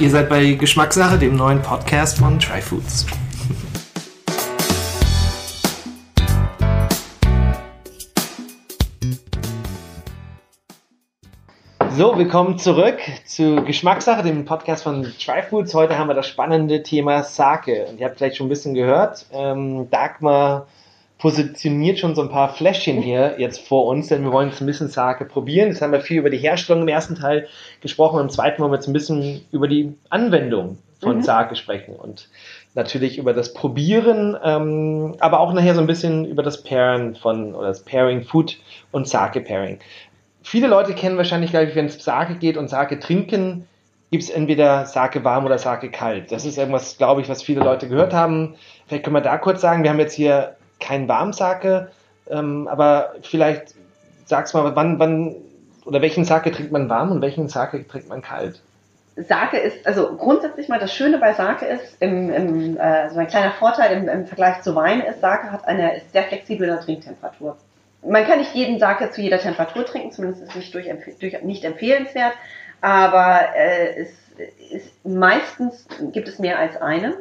Ihr seid bei Geschmackssache, dem neuen Podcast von Tryfoods. So, willkommen zurück zu Geschmackssache, dem Podcast von Tryfoods. Heute haben wir das spannende Thema Sake. Und ihr habt vielleicht schon ein bisschen gehört, ähm, Dagmar positioniert schon so ein paar Fläschchen hier jetzt vor uns, denn wir wollen jetzt ein bisschen Sake probieren. Jetzt haben wir viel über die Herstellung im ersten Teil gesprochen. Im zweiten wollen wir jetzt ein bisschen über die Anwendung von mhm. Sake sprechen und natürlich über das Probieren, ähm, aber auch nachher so ein bisschen über das Pairen von oder das Pairing Food und Sake Pairing. Viele Leute kennen wahrscheinlich, glaube ich, wenn es Sake geht und Sake trinken, gibt es entweder Sake warm oder Sake kalt. Das ist irgendwas, glaube ich, was viele Leute gehört haben. Vielleicht können wir da kurz sagen, wir haben jetzt hier kein Warmsake, ähm, aber vielleicht sag's mal, wann, wann oder welchen Sake trinkt man warm und welchen Sake trinkt man kalt? Sake ist, also grundsätzlich mal das Schöne bei Sake ist, im, im, äh, so ein kleiner Vorteil im, im Vergleich zu Wein ist, Sake hat eine ist sehr der Trinktemperatur. Man kann nicht jeden Sake zu jeder Temperatur trinken, zumindest ist es nicht, durch, durch, nicht empfehlenswert, aber äh, es ist meistens gibt es mehr als eine.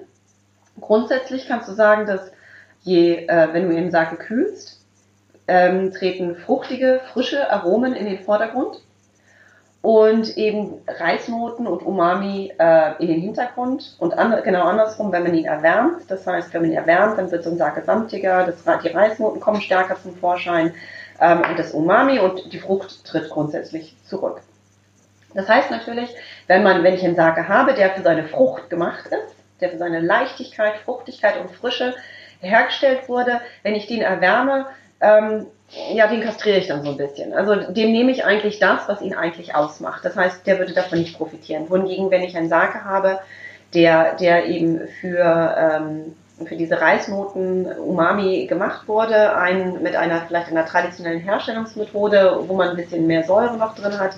Grundsätzlich kannst du sagen, dass je, äh, wenn du eben Sake kühlst, ähm, treten fruchtige, frische Aromen in den Vordergrund und eben Reisnoten und Umami äh, in den Hintergrund und an, genau andersrum, wenn man ihn erwärmt. Das heißt, wenn man ihn erwärmt, dann wird so ein Sake samtiger, das, die Reisnoten kommen stärker zum Vorschein ähm, und das Umami und die Frucht tritt grundsätzlich zurück. Das heißt natürlich, wenn man, wenn ich einen Sake habe, der für seine Frucht gemacht ist, der für seine Leichtigkeit, Fruchtigkeit und Frische hergestellt wurde, wenn ich den erwärme, ähm, ja, den kastriere ich dann so ein bisschen. Also dem nehme ich eigentlich das, was ihn eigentlich ausmacht. Das heißt, der würde davon nicht profitieren. Wohingegen, wenn ich einen Sake habe, der, der eben für, ähm, für diese Reisnoten Umami gemacht wurde, ein, mit einer vielleicht einer traditionellen Herstellungsmethode, wo man ein bisschen mehr Säure noch drin hat,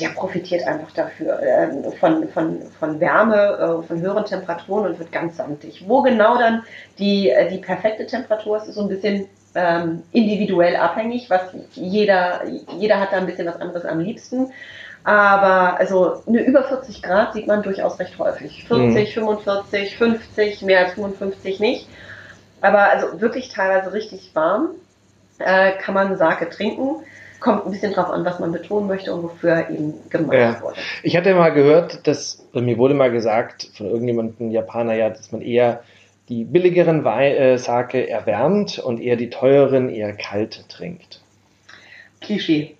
der profitiert einfach dafür äh, von, von, von Wärme, äh, von höheren Temperaturen und wird ganz samtig. Wo genau dann die, äh, die perfekte Temperatur ist, ist so ein bisschen ähm, individuell abhängig, was jeder, jeder hat da ein bisschen was anderes am liebsten. Aber also eine über 40 Grad sieht man durchaus recht häufig. 40, mhm. 45, 50, mehr als 55 nicht. Aber also wirklich teilweise richtig warm äh, kann man Sake trinken kommt ein bisschen drauf an, was man betonen möchte und wofür eben gemacht ja. wurde. Ich hatte mal gehört, dass, mir wurde mal gesagt von irgendjemandem, Japaner, ja, dass man eher die billigeren Wein, äh, Sake erwärmt und eher die teuren eher kalt trinkt. Klischee.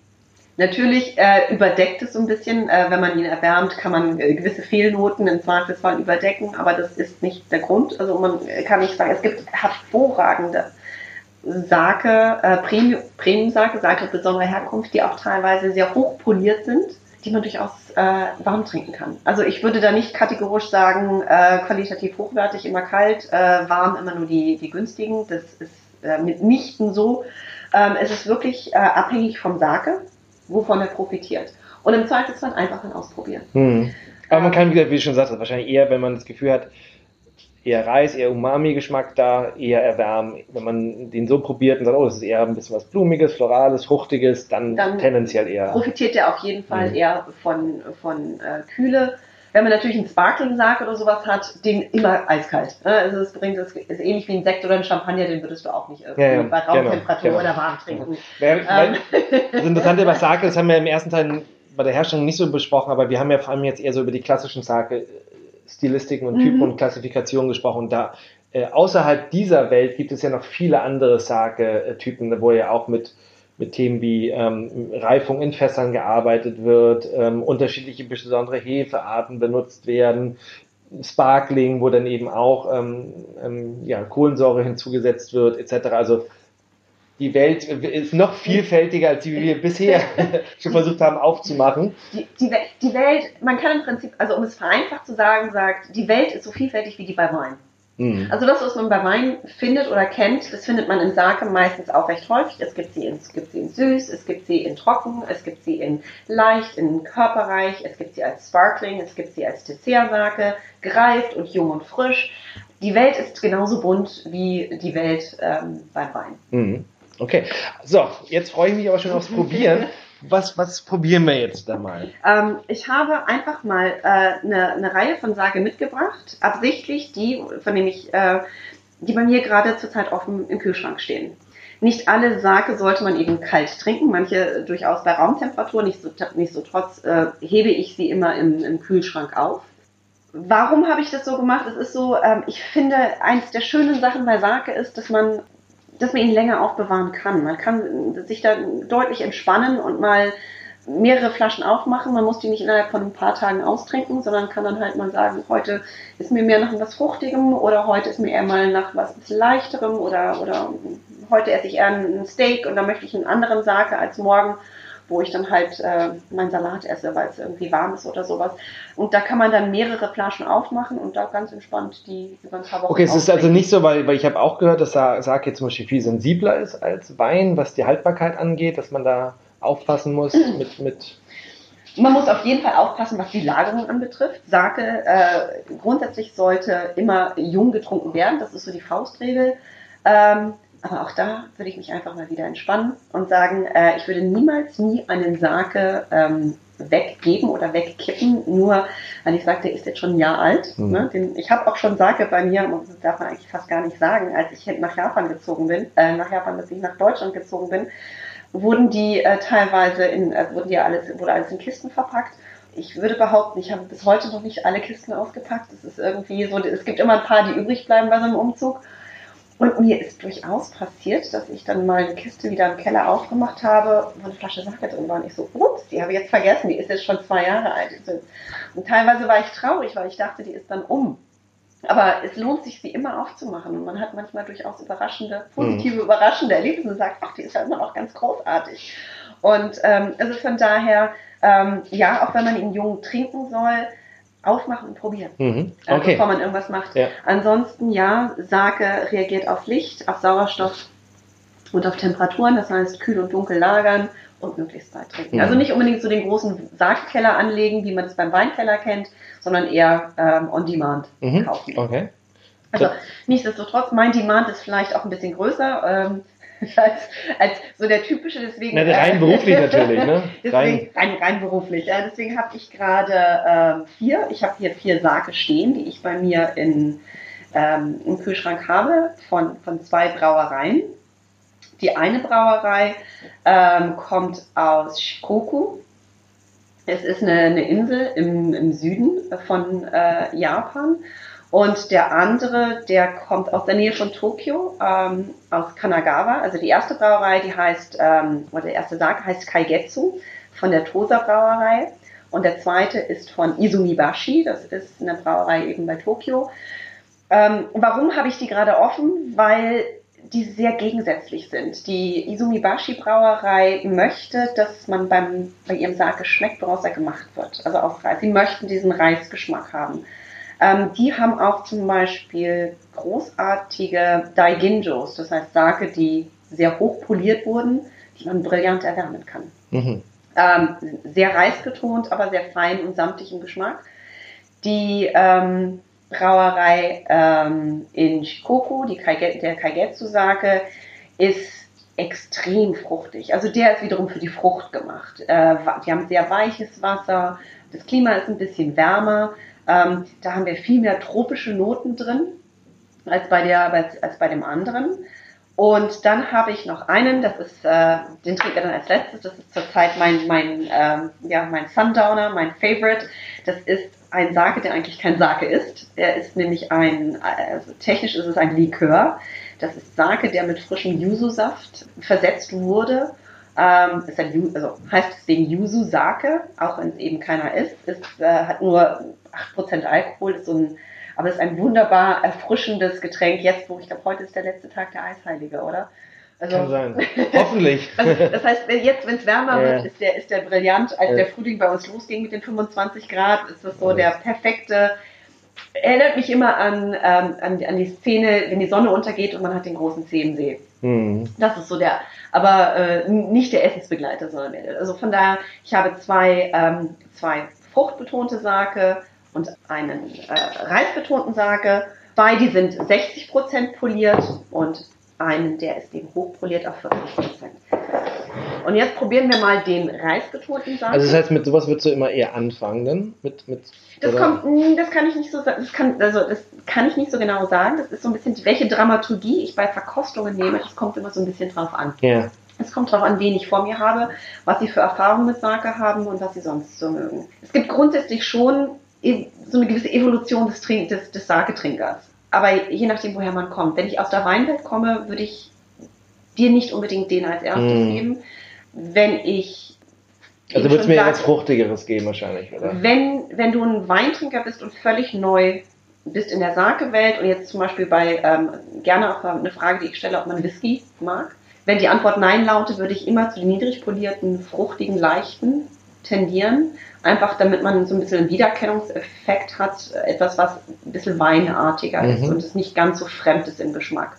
Natürlich äh, überdeckt es so ein bisschen, äh, wenn man ihn erwärmt, kann man äh, gewisse Fehlnoten im Zweifelsfall überdecken, aber das ist nicht der Grund. Also man kann nicht sagen, es gibt hervorragende Sake, äh, Premium, Premium-Sake, Sake besonderer Herkunft, die auch teilweise sehr hoch poliert sind, die man durchaus äh, warm trinken kann. Also ich würde da nicht kategorisch sagen, äh, qualitativ hochwertig immer kalt, äh, warm immer nur die, die günstigen. Das ist äh, mitnichten so. Ähm, es ist wirklich äh, abhängig vom Sake, wovon er profitiert. Und im Zweifelsfall einfach dann ausprobieren. Hm. Aber man kann, wie du schon sagst, wahrscheinlich eher, wenn man das Gefühl hat, eher Reis, eher Umami-Geschmack da, eher erwärmen. Wenn man den so probiert und sagt, oh, das ist eher ein bisschen was Blumiges, Florales, Fruchtiges, dann, dann tendenziell eher. Profitiert der auf jeden Fall mhm. eher von, von äh, Kühle. Wenn man natürlich einen Sparkling-Sarg oder sowas hat, den immer eiskalt. Ne? Also es bringt, es ist ähnlich wie ein Sekt oder ein Champagner, den würdest du auch nicht irgendwie ja, ja, bei Raumtemperatur genau, genau. oder warm trinken. Ja, ähm. Das Interessante bei Sake, das haben wir im ersten Teil bei der Herstellung nicht so besprochen, aber wir haben ja vor allem jetzt eher so über die klassischen Sake Stilistiken und Typen mhm. und Klassifikationen gesprochen. Da äh, außerhalb dieser Welt gibt es ja noch viele andere Sake-Typen, wo ja auch mit, mit Themen wie ähm, Reifung in Fässern gearbeitet wird, ähm, unterschiedliche besondere Hefearten benutzt werden, Sparkling, wo dann eben auch ähm, ähm ja, Kohlensäure hinzugesetzt wird, etc. Also die Welt ist noch vielfältiger, als die wir bisher schon versucht haben aufzumachen. Die, die, die, Welt, man kann im Prinzip, also um es vereinfacht zu sagen, sagt, die Welt ist so vielfältig wie die bei Wein. Mhm. Also das, was man bei Wein findet oder kennt, das findet man in Sake meistens auch recht häufig. Es gibt sie in, es gibt sie in süß, es gibt sie in trocken, es gibt sie in leicht, in körperreich, es gibt sie als Sparkling, es gibt sie als Dessert-Sake, gereift und jung und frisch. Die Welt ist genauso bunt wie die Welt ähm, beim Wein. Mhm. Okay, so, jetzt freue ich mich aber schon aufs Probieren. was, was probieren wir jetzt da mal? Ähm, ich habe einfach mal äh, eine, eine Reihe von Sage mitgebracht, absichtlich die, von denen ich, äh, die bei mir gerade zurzeit offen im Kühlschrank stehen. Nicht alle Sake sollte man eben kalt trinken, manche durchaus bei Raumtemperatur, nicht so, nicht so trotz äh, hebe ich sie immer im, im Kühlschrank auf. Warum habe ich das so gemacht? Es ist so, ähm, ich finde, eins der schönen Sachen bei Sake ist, dass man, dass man ihn länger aufbewahren kann. Man kann sich da deutlich entspannen und mal mehrere Flaschen aufmachen. Man muss die nicht innerhalb von ein paar Tagen austrinken, sondern kann dann halt mal sagen, heute ist mir mehr nach was Fruchtigem oder heute ist mir eher mal nach was leichterem oder, oder heute esse ich eher ein Steak und dann möchte ich einen anderen Sake als morgen wo ich dann halt äh, meinen Salat esse, weil es irgendwie warm ist oder sowas. Und da kann man dann mehrere Flaschen aufmachen und da ganz entspannt die über ein paar Wochen Okay, es ist also nicht so, weil, weil ich habe auch gehört, dass Sake zum Beispiel viel sensibler ist als Wein, was die Haltbarkeit angeht, dass man da aufpassen muss mit, mit man muss auf jeden Fall aufpassen, was die Lagerung anbetrifft. Sake äh, grundsätzlich sollte immer jung getrunken werden, das ist so die Faustregel. Ähm, aber auch da würde ich mich einfach mal wieder entspannen und sagen, äh, ich würde niemals nie einen Sake ähm, weggeben oder wegkippen, nur weil ich sage, der ist jetzt schon ein Jahr alt. Mhm. Ne? Den, ich habe auch schon Sake bei mir, und das darf man eigentlich fast gar nicht sagen, als ich nach Japan gezogen bin, äh, nach Japan, dass ich nach Deutschland gezogen bin, wurden die äh, teilweise in, äh, wurden die alles, wurde alles in Kisten verpackt ich würde behaupten, ich habe bis heute noch nicht alle Kisten ausgepackt. Es ist irgendwie so, es gibt immer ein paar, die übrig bleiben bei so einem Umzug. Und mir ist durchaus passiert, dass ich dann mal eine Kiste wieder im Keller aufgemacht habe, wo eine Flasche Sake drin war. Und ich so, ups, die habe ich jetzt vergessen, die ist jetzt schon zwei Jahre alt. Und teilweise war ich traurig, weil ich dachte, die ist dann um. Aber es lohnt sich, sie immer aufzumachen. Und man hat manchmal durchaus überraschende, positive, mhm. überraschende Erlebnisse und sagt, ach, die ist ja immer noch ganz großartig. Und ähm, also von daher, ähm, ja, auch wenn man ihn jung trinken soll, aufmachen und probieren, mhm. Äh, okay. bevor man irgendwas macht. Ja. Ansonsten, ja, Sake reagiert auf Licht, auf Sauerstoff und auf Temperaturen, das heißt kühl und dunkel lagern und möglichst bald trinken. Mhm. Also nicht unbedingt so den großen Sakekeller anlegen, wie man es beim Weinkeller kennt, sondern eher ähm, on demand mhm. kaufen. Okay. Also nichtsdestotrotz, mein Demand ist vielleicht auch ein bisschen größer. Ähm, als, als so der typische, deswegen. Na, rein beruflich natürlich, ne? deswegen, rein, rein beruflich. Ja, deswegen habe ich gerade ähm, vier, ich habe hier vier Sake stehen, die ich bei mir in, ähm, im Kühlschrank habe, von, von zwei Brauereien. Die eine Brauerei ähm, kommt aus Shikoku. Es ist eine, eine Insel im, im Süden von äh, Japan. Und der andere, der kommt aus der Nähe von Tokio, ähm, aus Kanagawa. Also die erste Brauerei, die heißt, ähm, oder der erste Sake heißt Kaigetsu von der Tosa Brauerei. Und der zweite ist von Izumibashi, das ist eine Brauerei eben bei Tokio. Ähm, warum habe ich die gerade offen? Weil die sehr gegensätzlich sind. Die Izumibashi Brauerei möchte, dass man beim, bei ihrem Sake schmeckt, woraus er gemacht wird. Also aus Reis. Sie möchten diesen Reisgeschmack haben. Ähm, die haben auch zum Beispiel großartige Daiginjos, das heißt Sake, die sehr hoch poliert wurden, die man brillant erwärmen kann. Mhm. Ähm, sehr reisbetont, aber sehr fein und samtig im Geschmack. Die ähm, Brauerei ähm, in Shikoku, die Kaiget, der Kaigetsu-Sake, ist extrem fruchtig. Also der ist wiederum für die Frucht gemacht. Äh, die haben sehr weiches Wasser, das Klima ist ein bisschen wärmer, ähm, da haben wir viel mehr tropische Noten drin als bei, der, als bei dem anderen. Und dann habe ich noch einen, das ist, äh, den trinkt er dann als letztes, das ist zurzeit mein, mein, ähm, ja, mein Sundowner, mein Favorite. Das ist ein Sake, der eigentlich kein Sake ist. Er ist nämlich ein, also technisch ist es ein Likör. Das ist Sake, der mit frischem Yuzu-Saft versetzt wurde ähm, ist ein, also heißt deswegen Yuzu Sake, auch wenn es eben keiner ist. Es äh, hat nur 8% Alkohol, ist so ein, aber es ist ein wunderbar erfrischendes Getränk. Jetzt, wo ich glaube, heute ist der letzte Tag der Eisheilige, oder? Also, Kann sein. Hoffentlich. also, das heißt, jetzt, wenn es wärmer wird, ist der, ist der brillant. Als ja. der Frühling bei uns losging mit den 25 Grad, ist das so der perfekte erinnert mich immer an, ähm, an, an, die Szene, wenn die Sonne untergeht und man hat den großen Zehnensee. Mhm. Das ist so der, aber äh, nicht der Essensbegleiter, sondern der, also von daher, ich habe zwei, ähm, zwei fruchtbetonte Sake und einen äh, reisbetonten Sake. Zwei, die sind 60% poliert und einen, der ist eben hochpoliert auf 40%. Und jetzt probieren wir mal den reisbetonten Sake. Also das heißt, mit sowas würdest du immer eher anfangen, dann? Mit, mit, das, oder? kommt, mh, das kann ich nicht so das kann, also das kann ich nicht so genau sagen. Das ist so ein bisschen, welche Dramaturgie ich bei Verkostungen nehme, das kommt immer so ein bisschen drauf an. Ja. Es kommt darauf an, wen ich vor mir habe, was sie für Erfahrungen mit Sake haben und was sie sonst so mögen. Es gibt grundsätzlich schon e- so eine gewisse Evolution des, Trink des, des Sake-Trinkers. Aber je nachdem, woher man kommt. Wenn ich aus der Weinwelt komme, würde ich dir nicht unbedingt den als erstes Mm. geben. Wenn ich. Also würdest du mir etwas Fruchtigeres geben wahrscheinlich, oder? wenn, wenn du ein Weintrinker bist und völlig neu bist in der Sake-Welt und jetzt zum Beispiel bei, ähm, gerne auch eine Frage, die ich stelle, ob man Whisky mag. Wenn die Antwort Nein lautet, würde ich immer zu den niedrig polierten, fruchtigen, leichten tendieren. Einfach damit man so ein bisschen einen Wiedererkennungseffekt hat. Etwas, was ein bisschen weinartiger ist Mhm. und es nicht ganz so fremd ist im Geschmack.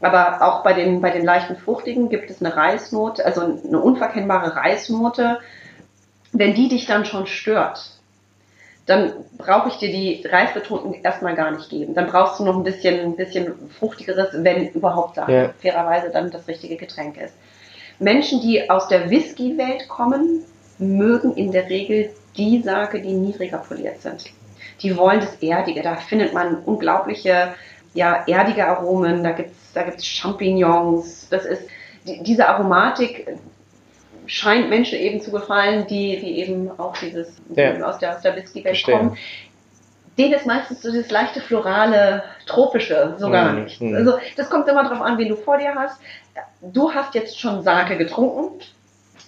Aber auch bei den, bei den leichten Fruchtigen gibt es eine Reisnote, also eine unverkennbare Reisnote. Wenn die dich dann schon stört, dann brauche ich dir die Reisbetonten erstmal gar nicht geben. Dann brauchst du noch ein bisschen, ein bisschen fruchtigeres, wenn überhaupt da Ja. fairerweise dann das richtige Getränk ist. Menschen, die aus der Whisky-Welt kommen, mögen in der Regel die Sake, die niedriger poliert sind. Die wollen das Erdige. Da findet man unglaubliche, ja, erdige Aromen. Da gibt's da gibt's Champignons. Das ist, die, diese Aromatik scheint Menschen eben zu gefallen, die, die eben auch dieses, Ja. aus der, aus der Whisky-Welt kommen. Denen ist meistens so das leichte florale, tropische, so gar Mhm. nicht. Mhm. Also, das kommt immer darauf an, wen du vor dir hast. Du hast jetzt schon Sake getrunken.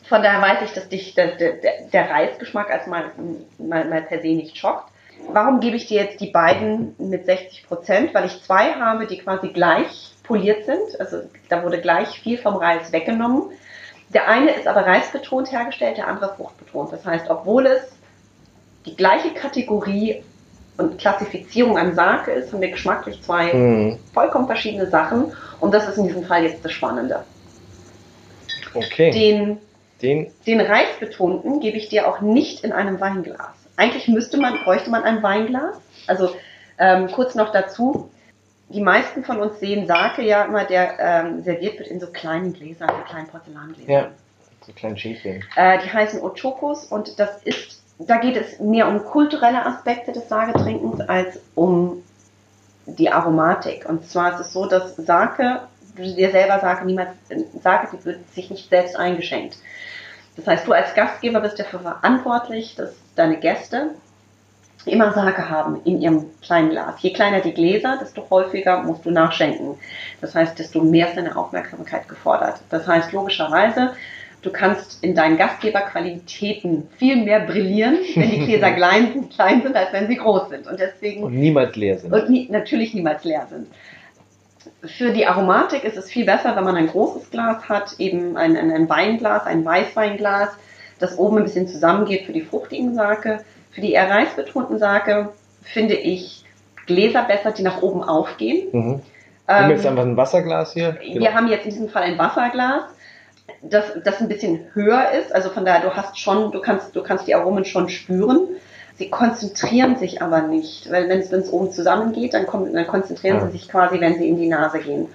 Von daher weiß ich, dass dich der, der, der Reisgeschmack als mal, mal, mal per se nicht schockt. Warum gebe ich dir jetzt die beiden mit 60 Prozent? Weil ich zwei habe, die quasi gleich poliert sind. Also da wurde gleich viel vom Reis weggenommen. Der eine ist aber reisbetont hergestellt, der andere fruchtbetont. Das heißt, obwohl es die gleiche Kategorie und Klassifizierung an Sake ist, haben wir geschmacklich zwei Hm. vollkommen verschiedene Sachen. Und das ist in diesem Fall jetzt das Spannende. Okay. Den Den, Den reisbetonten gebe ich dir auch nicht in einem Weinglas. Eigentlich müsste man, bräuchte man ein Weinglas. Also ähm, kurz noch dazu. Die meisten von uns sehen Sake ja immer, der ähm, serviert wird in so kleinen Gläsern, so kleinen Porzellangläsern. ja, so kleinen Schäfchen. Äh, die heißen Ochokos und das ist, da geht es mehr um kulturelle Aspekte des Sagetrinkens als um die Aromatik. Und zwar ist es so, dass Sake, du dir selber Sake niemals, Sake die wird sich nicht selbst eingeschenkt. Das heißt, du als Gastgeber bist dafür verantwortlich, dass deine Gäste immer Sake haben in ihrem kleinen Glas. Je kleiner die Gläser, desto häufiger musst du nachschenken. Das heißt, desto mehr ist deine Aufmerksamkeit gefordert. Das heißt, logischerweise, du kannst in deinen Gastgeberqualitäten viel mehr brillieren, wenn die Gläser klein sind, klein sind, als wenn sie groß sind. Und deswegen Und niemals leer sind. und nie, natürlich niemals leer sind. Für die Aromatik ist es viel besser, wenn man ein großes Glas hat, eben ein, ein, ein Weinglas, ein Weißweinglas, das oben ein bisschen zusammengeht für die fruchtigen Sake. Für die eher reisbetonten Sake finde ich Gläser besser, die nach oben aufgehen. Mhm. Wir haben Ähm, jetzt einfach ein Wasserglas hier. Genau. wir haben jetzt in diesem Fall ein Wasserglas, das, das ein bisschen höher ist. Also von daher, du hast schon, du kannst, du kannst die Aromen schon spüren. Sie konzentrieren sich aber nicht, weil wenn es oben zusammengeht, dann, kommen, dann konzentrieren Ja. sie sich quasi, wenn sie in die Nase gehen.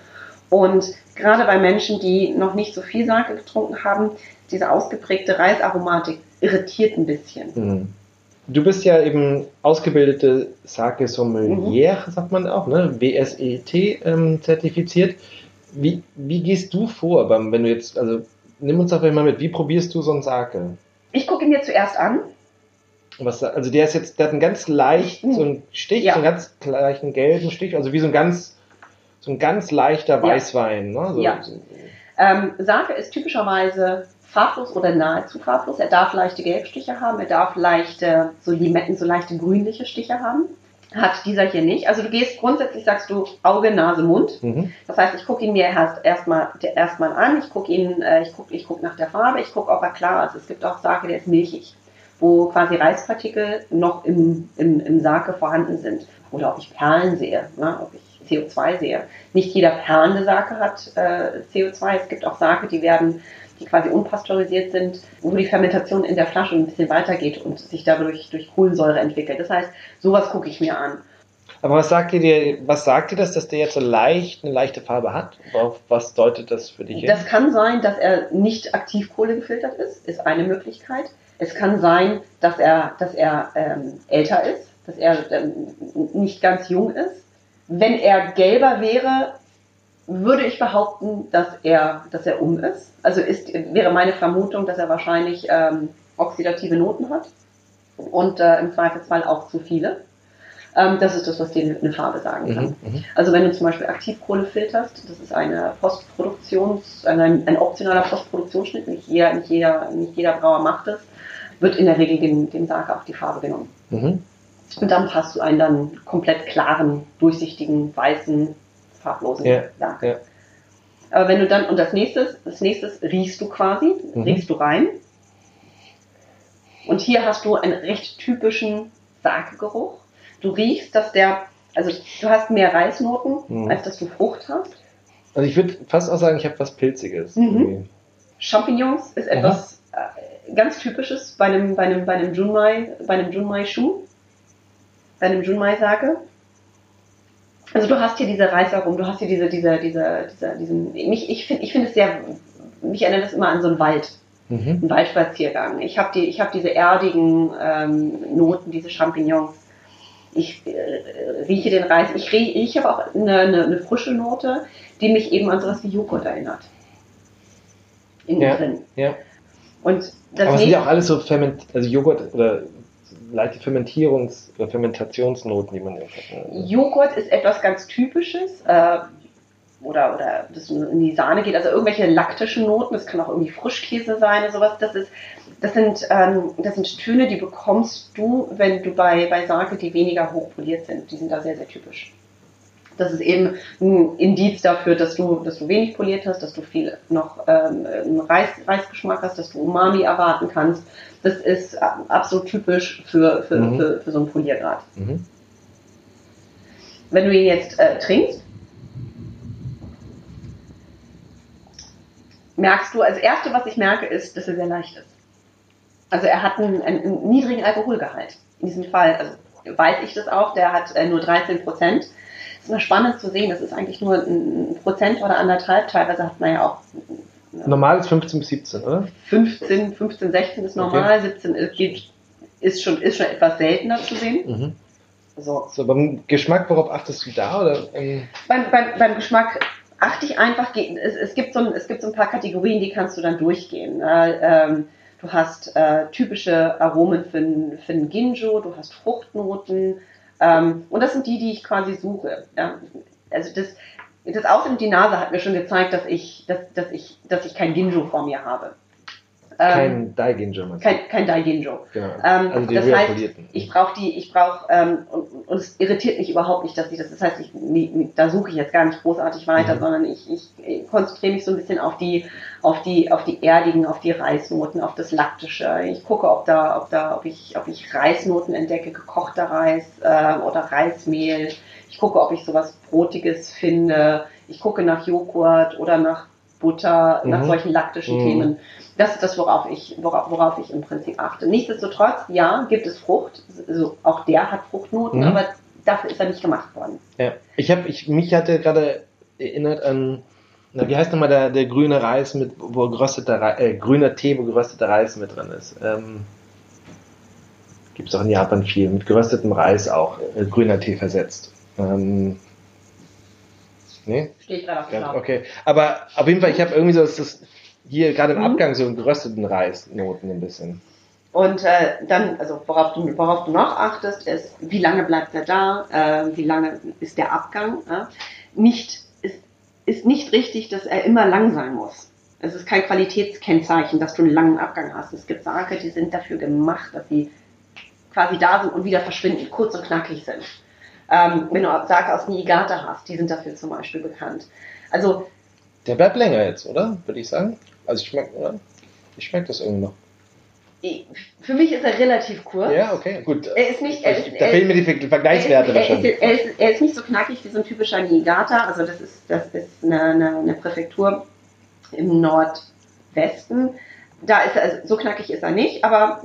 Und gerade bei Menschen, die noch nicht so viel Sake getrunken haben, diese ausgeprägte Reisaromatik irritiert ein bisschen. Mhm. Du bist ja eben ausgebildete Sake Sommelier, sagt man auch, ne? BSET ähm, zertifiziert. Wie, wie gehst du vor, beim, wenn du jetzt, also nimm uns doch mal mit, wie probierst du so einen Sake? Ich gucke ihn mir zuerst an. Was, also der ist jetzt, der hat einen ganz leicht, so einen Stich, Ja. so einen ganz leichten gelben Stich, also wie so ein ganz, so ein ganz leichter Weißwein, ne? So, Ja. Ähm, Sake ist typischerweise farblos oder nahezu farblos. Er darf leichte Gelbstiche haben, er darf leichte, so Limetten, so leichte grünliche Stiche haben. Hat dieser hier nicht. Also du gehst grundsätzlich, sagst du Auge, Nase, Mund. Mhm. Das heißt, ich gucke ihn mir erst erstmal erstmal an, ich gucke ihn, äh, ich gucke ich guck nach der Farbe, ich gucke, ob er klar ist. Es gibt auch Sake, der ist milchig, wo quasi Reispartikel noch im, im, im Sake vorhanden sind. Oder ob ich Perlen sehe, ne? ob ich CO2 sehe. Nicht jeder perlende Sake hat äh, CO2. Es gibt auch Sake, die werden, die quasi unpasteurisiert sind, wo die Fermentation in der Flasche ein bisschen weitergeht und sich dadurch durch Kohlensäure entwickelt. Das heißt, sowas gucke ich mir an. Aber was sagt dir, was sagt dir das, dass der jetzt so leicht, eine leichte Farbe hat? Auf was deutet das für dich hin? Das kann sein, dass er nicht Aktivkohle gefiltert ist, ist eine Möglichkeit. Es kann sein, dass er, dass er ähm, älter ist, dass er ähm, nicht ganz jung ist. Wenn er gelber wäre, würde ich behaupten, dass er, dass er um ist. Also ist, wäre meine Vermutung, dass er wahrscheinlich ähm, oxidative Noten hat und äh, im Zweifelsfall auch zu viele. Ähm, das ist das, was dir eine Farbe sagen kann. Mhm, mhm. Also wenn du zum Beispiel Aktivkohle filterst, das ist eine Postproduktions, ein, ein optionaler Postproduktionsschnitt, nicht jeder, nicht jeder, nicht jeder Brauer macht es, wird in der Regel dem, dem Sarg auch die Farbe genommen. Mhm. Und dann hast du einen dann komplett klaren, durchsichtigen, weißen, farblosen Ja, ja. Aber wenn du dann, und das nächste, das nächste riechst du quasi, Mhm. riechst du rein. Und hier hast du einen recht typischen Sarggeruch. Du riechst, dass der, also du hast mehr Reisnoten, Mhm. als dass du Frucht hast. Also ich würde fast auch sagen, ich habe was Pilziges. Mhm. Champignons ist etwas äh, ganz typisches bei einem, bei einem, bei einem Junmai, bei einem Junmai-Schuh, bei einem Junmai-Sake. Also du hast hier diese Reisaromen, du hast hier diese, diese, diese, diese diesen, mich, ich finde, ich finde es sehr, mich erinnert das immer an so einen Wald, Mhm. einen Waldspaziergang. Ich habe die, ich habe diese erdigen ähm, Noten, diese Champignons. Ich äh, rieche den Reis. Ich rie- rieche aber auch eine, eine, eine frische Note, die mich eben an sowas wie Joghurt erinnert. Innen Ja. drin. Ja. Und das Aber es sind ja auch alles so Ferment, also Joghurt oder leichte Fermentierungs- oder Fermentationsnoten, die man ne? Joghurt ist etwas ganz Typisches. Äh, oder, oder das in die Sahne geht, also irgendwelche laktischen Noten, das kann auch irgendwie Frischkäse sein oder sowas. Das, ist, das, sind, ähm, das sind Töne, die bekommst du, wenn du bei, bei Sake, die weniger hochpoliert sind. Die sind da sehr, sehr typisch. Das ist eben ein Indiz dafür, dass du, dass du wenig poliert hast, dass du viel noch ähm, Reis, Reisgeschmack hast, dass du Umami erwarten kannst. Das ist absolut typisch für, für, Mhm. für, für so einen Poliergrad. Mhm. Wenn du ihn jetzt äh, trinkst, merkst du, als erste, was ich merke, ist, dass er sehr leicht ist. Also er hat einen, einen, einen niedrigen Alkoholgehalt. In diesem Fall, also weiß ich das auch, der hat äh, nur 13 Prozent. Es ist immer spannend zu sehen, das ist eigentlich nur ein Prozent oder anderthalb. Teilweise hat man ja auch Normal ist 15 bis 17, oder? 15, 15, 16 ist normal, 17 ist, ist, schon, ist schon etwas seltener zu sehen. Mhm. So. So, beim Geschmack, worauf achtest du da? Oder, ähm, Beim, beim, beim Geschmack achte ich einfach, es, es, gibt so ein, es gibt so ein paar Kategorien, die kannst du dann durchgehen. Äh, ähm, du hast äh, typische Aromen für, für einen Ginjo, du hast Fruchtnoten ähm, und das sind die, die ich quasi suche. Ja? Also das, das Aussehen und die Nase hat mir schon gezeigt, dass ich, dass, dass ich, dass ich kein Ginjo vor mir habe. Ähm, kein Daiginjo, meinst du? kein, kein Daiginjo. Genau. Ähm, also die das heißt, polierten. ich brauche die, ich brauche, ähm, und, und es irritiert mich überhaupt nicht, dass ich das, das heißt, ich, da suche ich jetzt gar nicht großartig weiter, Mhm. sondern ich, ich konzentriere mich so ein bisschen auf die, auf die, auf die erdigen, auf die Reisnoten, auf das Laktische. Ich gucke, ob da, ob da, ob ich, ob ich Reisnoten entdecke, gekochter Reis äh, oder Reismehl. Ich gucke, ob ich sowas Brotiges finde. Ich gucke nach Joghurt oder nach Butter, nach Mhm. solchen laktischen Mhm. Themen. Das ist das, worauf ich, worauf, worauf ich im Prinzip achte. Nichtsdestotrotz, ja, gibt es Frucht. Also auch der hat Fruchtnoten, Mhm. aber dafür ist er nicht gemacht worden. Ja. Ich habe, ich, mich hatte gerade erinnert an, na, wie heißt nochmal der, der grüne Reis mit, wo gerösteter Reis, äh, grüner Tee, wo gerösteter Reis mit drin ist. Ähm, Gibt es auch in Japan viel, mit geröstetem Reis auch, äh, grüner Tee versetzt. Ähm, nee? Stehe ich gerade auf dem Ja, okay. Aber auf jeden Fall, ich habe irgendwie so, dass das hier gerade im Mhm. Abgang so einen gerösteten Reisnoten ein bisschen. Und äh, dann, also worauf du, worauf du noch achtest, ist, wie lange bleibt er da, äh, wie lange ist der Abgang. Ja? Nicht, ist, ist nicht richtig, dass er immer lang sein muss. Es ist kein Qualitätskennzeichen, dass du einen langen Abgang hast. Es gibt Sake, die sind dafür gemacht, dass sie quasi da sind und wieder verschwinden, kurz und knackig sind. Ähm, wenn du Sake aus Niigata hast, die sind dafür zum Beispiel bekannt. Also Der bleibt länger jetzt, oder? Würde ich sagen. Also ich schmecke, oder? Ich schmecke das irgendwie noch. für mich ist er relativ kurz. Ja, okay, gut. Er ist nicht, er ist, da fehlen mir die Ver- Vergleichswerte er ist, er, wahrscheinlich. ist, er, ist, er ist nicht so knackig wie so ein typischer Niigata. Also das ist, das ist eine, eine, eine Präfektur im Nordwesten. Da ist er, also so knackig ist er nicht, aber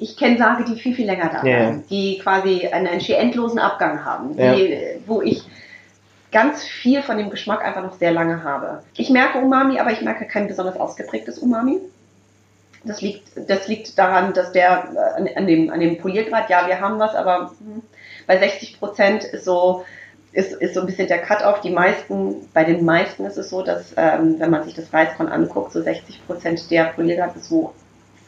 ich kenne Sage, die viel, viel länger da bleiben, die quasi einen, einen schier endlosen Abgang haben, die, Ja. wo ich ganz viel von dem Geschmack einfach noch sehr lange habe. Ich merke Umami, aber ich merke kein besonders ausgeprägtes Umami. Das liegt, das liegt daran, dass der äh, an, an, dem, an dem Poliergrad, ja, wir haben was, aber hm, bei 60 Prozent ist so, ist, ist so ein bisschen der Cut-off. Die meisten, bei den meisten ist es so, dass, ähm, wenn man sich das Reiskorn anguckt, so 60 Prozent der Poliergrad ist, wo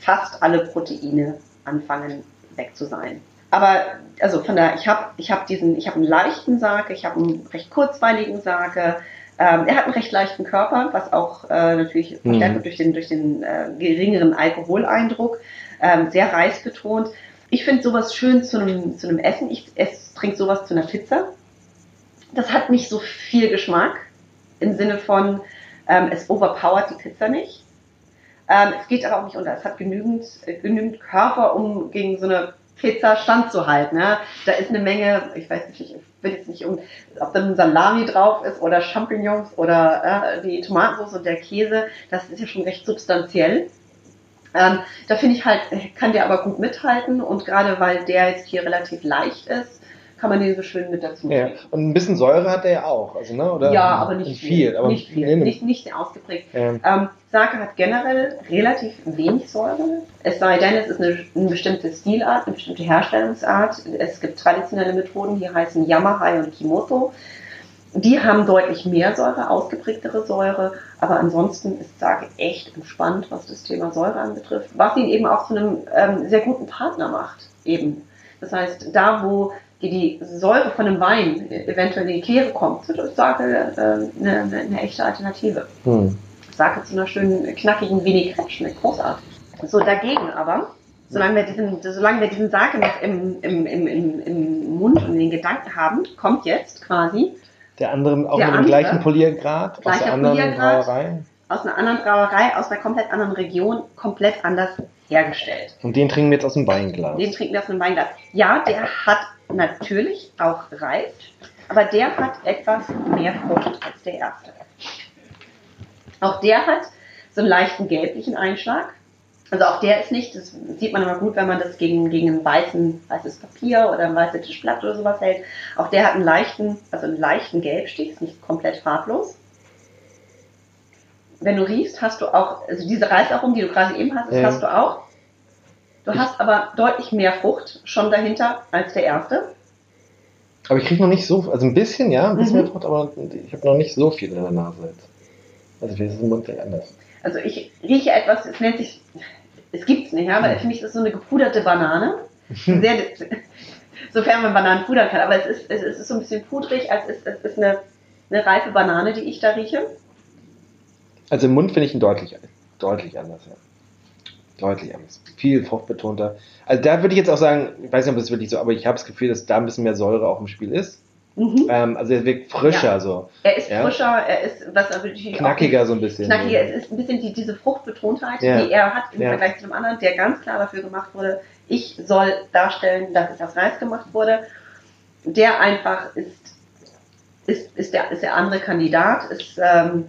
fast alle Proteine anfangen weg zu sein. Aber also von daher, ich habe ich hab diesen, ich habe einen leichten Sake, ich habe einen recht kurzweiligen Sake. Ähm, er hat einen recht leichten Körper, was auch äh, natürlich verstärkt wird durch den, durch den äh, geringeren Alkoholeindruck. Ähm, sehr reisbetont. Ich finde sowas schön zu einem, zu einem Essen. Ich esse, trinke sowas zu einer Pizza. Das hat nicht so viel Geschmack im Sinne von, ähm, es overpowert die Pizza nicht. Ähm, es geht aber auch nicht unter. Es hat genügend, genügend Körper, um gegen so eine Pizza standzuhalten. Ja? Da ist eine Menge, ich weiß nicht, ich will jetzt nicht um, ob da ein Salami drauf ist oder Champignons oder äh, die Tomatensauce und der Käse. Das ist ja schon recht substanziell. Ähm, da finde ich halt, kann der aber gut mithalten und gerade weil der jetzt hier relativ leicht ist, kann man den so schön mit dazu Ja. nehmen. Und ein bisschen Säure hat er ja auch, also, ne? Oder Ja, aber nicht viel. aber nicht viel. nee. Nicht, nicht ausgeprägt. Ähm, Ähm, Sake hat generell relativ wenig Säure. Es sei denn, es ist eine, eine bestimmte Stilart, eine bestimmte Herstellungsart. Es gibt traditionelle Methoden, die heißen Yamahai und Kimoto. Die haben deutlich mehr Säure, ausgeprägtere Säure, aber ansonsten ist Sake echt entspannt, was das Thema Säure anbetrifft, was ihn eben auch zu einem ähm, sehr guten Partner macht. Eben. Das heißt, da wo die, die Säure von einem Wein eventuell in die Quere kommt, ist Sake äh, eine, eine, eine echte Alternative. hm. Sake zu einer schönen, knackigen Vinaigrette schmeckt großartig. So, dagegen aber, solange wir diesen, solange wir diesen Sake noch im, im, im, im, im Mund und in den Gedanken haben, kommt jetzt quasi Der andere auch Der mit dem andere, gleichen Poliergrad aus der anderen. Brauerei. aus einer anderen Brauerei, aus einer komplett anderen Region, komplett anders hergestellt. Und den trinken wir jetzt aus dem Weinglas. Den trinken wir aus einem Weinglas. Ja, der hat natürlich auch Reis, aber der hat etwas mehr Frucht als der erste. Auch der hat so einen leichten gelblichen Einschlag. Also auch der ist nicht, das sieht man immer gut, wenn man das gegen, gegen ein weißen, weißes Papier oder ein weißes Tischblatt oder sowas hält. Auch der hat einen leichten, also einen leichten Gelbstich, ist nicht komplett farblos. Wenn du riechst, hast du auch, also diese Reisaromen, die du gerade eben hast, Ja. hast du auch. Du hast aber deutlich mehr Frucht schon dahinter als der erste. Aber ich kriege noch nicht so, also ein bisschen, ja, ein bisschen Mhm. mehr Frucht, aber ich habe noch nicht so viel in der Nase jetzt. Also vielleicht ist es im Mund anders. Also ich rieche etwas, es nennt sich, es gibt's nicht, ja, aber für mich ist es so eine gepuderte Banane. Sehr, sofern man Bananen pudern kann, aber es ist, es ist so ein bisschen pudrig, als ist, es ist eine, eine reife Banane, die ich da rieche. Also im Mund finde ich ihn deutlich, deutlich anders, ja. Deutlich anders. Viel fruchtbetonter. Also da würde ich jetzt auch sagen, ich weiß nicht, ob das wirklich so, aber ich habe das Gefühl, dass da ein bisschen mehr Säure auch im Spiel ist. Mhm. Ähm, also er wirkt frischer Ja. so. Er ist Ja. frischer, er ist, was natürlich auch- Knackiger so ein bisschen. knackiger. Es ist ein bisschen die, diese Fruchtbetontheit, Ja. die er hat im. Vergleich zu dem anderen, der ganz klar dafür gemacht wurde, ich soll darstellen, dass es aus Reis gemacht wurde. Der einfach ist, ist, ist, der, ist der andere Kandidat, ist, ähm,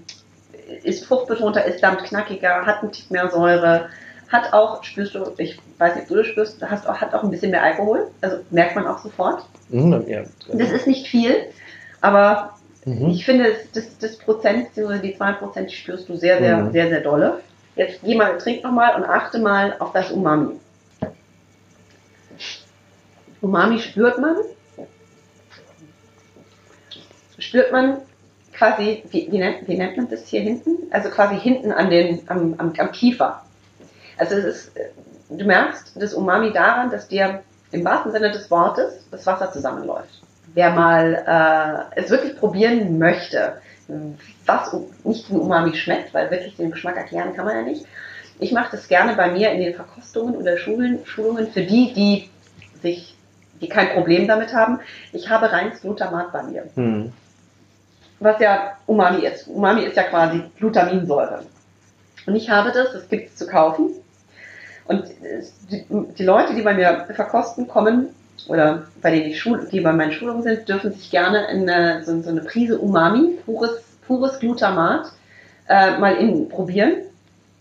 ist fruchtbetonter, ist damit knackiger, hat einen Tick mehr Säure, hat auch, spürst du, ich weiß nicht, ob du das spürst, hast auch, hat auch ein bisschen mehr Alkohol, also merkt man auch sofort. Mhm, ja. Das ist nicht viel, aber Mhm. ich finde, das, das Prozent, die 2% die spürst du sehr, sehr, Mhm. sehr, sehr dolle. Jetzt geh mal, trink nochmal und achte mal auf das Umami. Umami spürt man. Spürt man quasi, wie, wie, nennt, wie nennt man das hier hinten? Also quasi hinten an den, am, am, am Kiefer. Also es ist, äh, du merkst das Umami daran, dass dir im wahrsten Sinne des Wortes das Wasser zusammenläuft. Wer mal äh, es wirklich probieren möchte, was nicht wie Umami schmeckt, weil wirklich den Geschmack erklären kann man ja nicht. Ich mache das gerne bei mir in den Verkostungen oder Schulen, Schulungen für die, die sich, die kein Problem damit haben. Ich habe reines Glutamat bei mir Mhm. was ja Umami ist. Umami ist ja quasi Glutaminsäure. Und ich habe das, das gibt es zu kaufen. Und es- die, die Leute, die bei mir verkosten, kommen, oder bei denen ich Schul die bei meinen Schulungen sind, dürfen sich gerne in eine, so, so eine Prise Umami, pures, pures Glutamat, äh, mal in, probieren.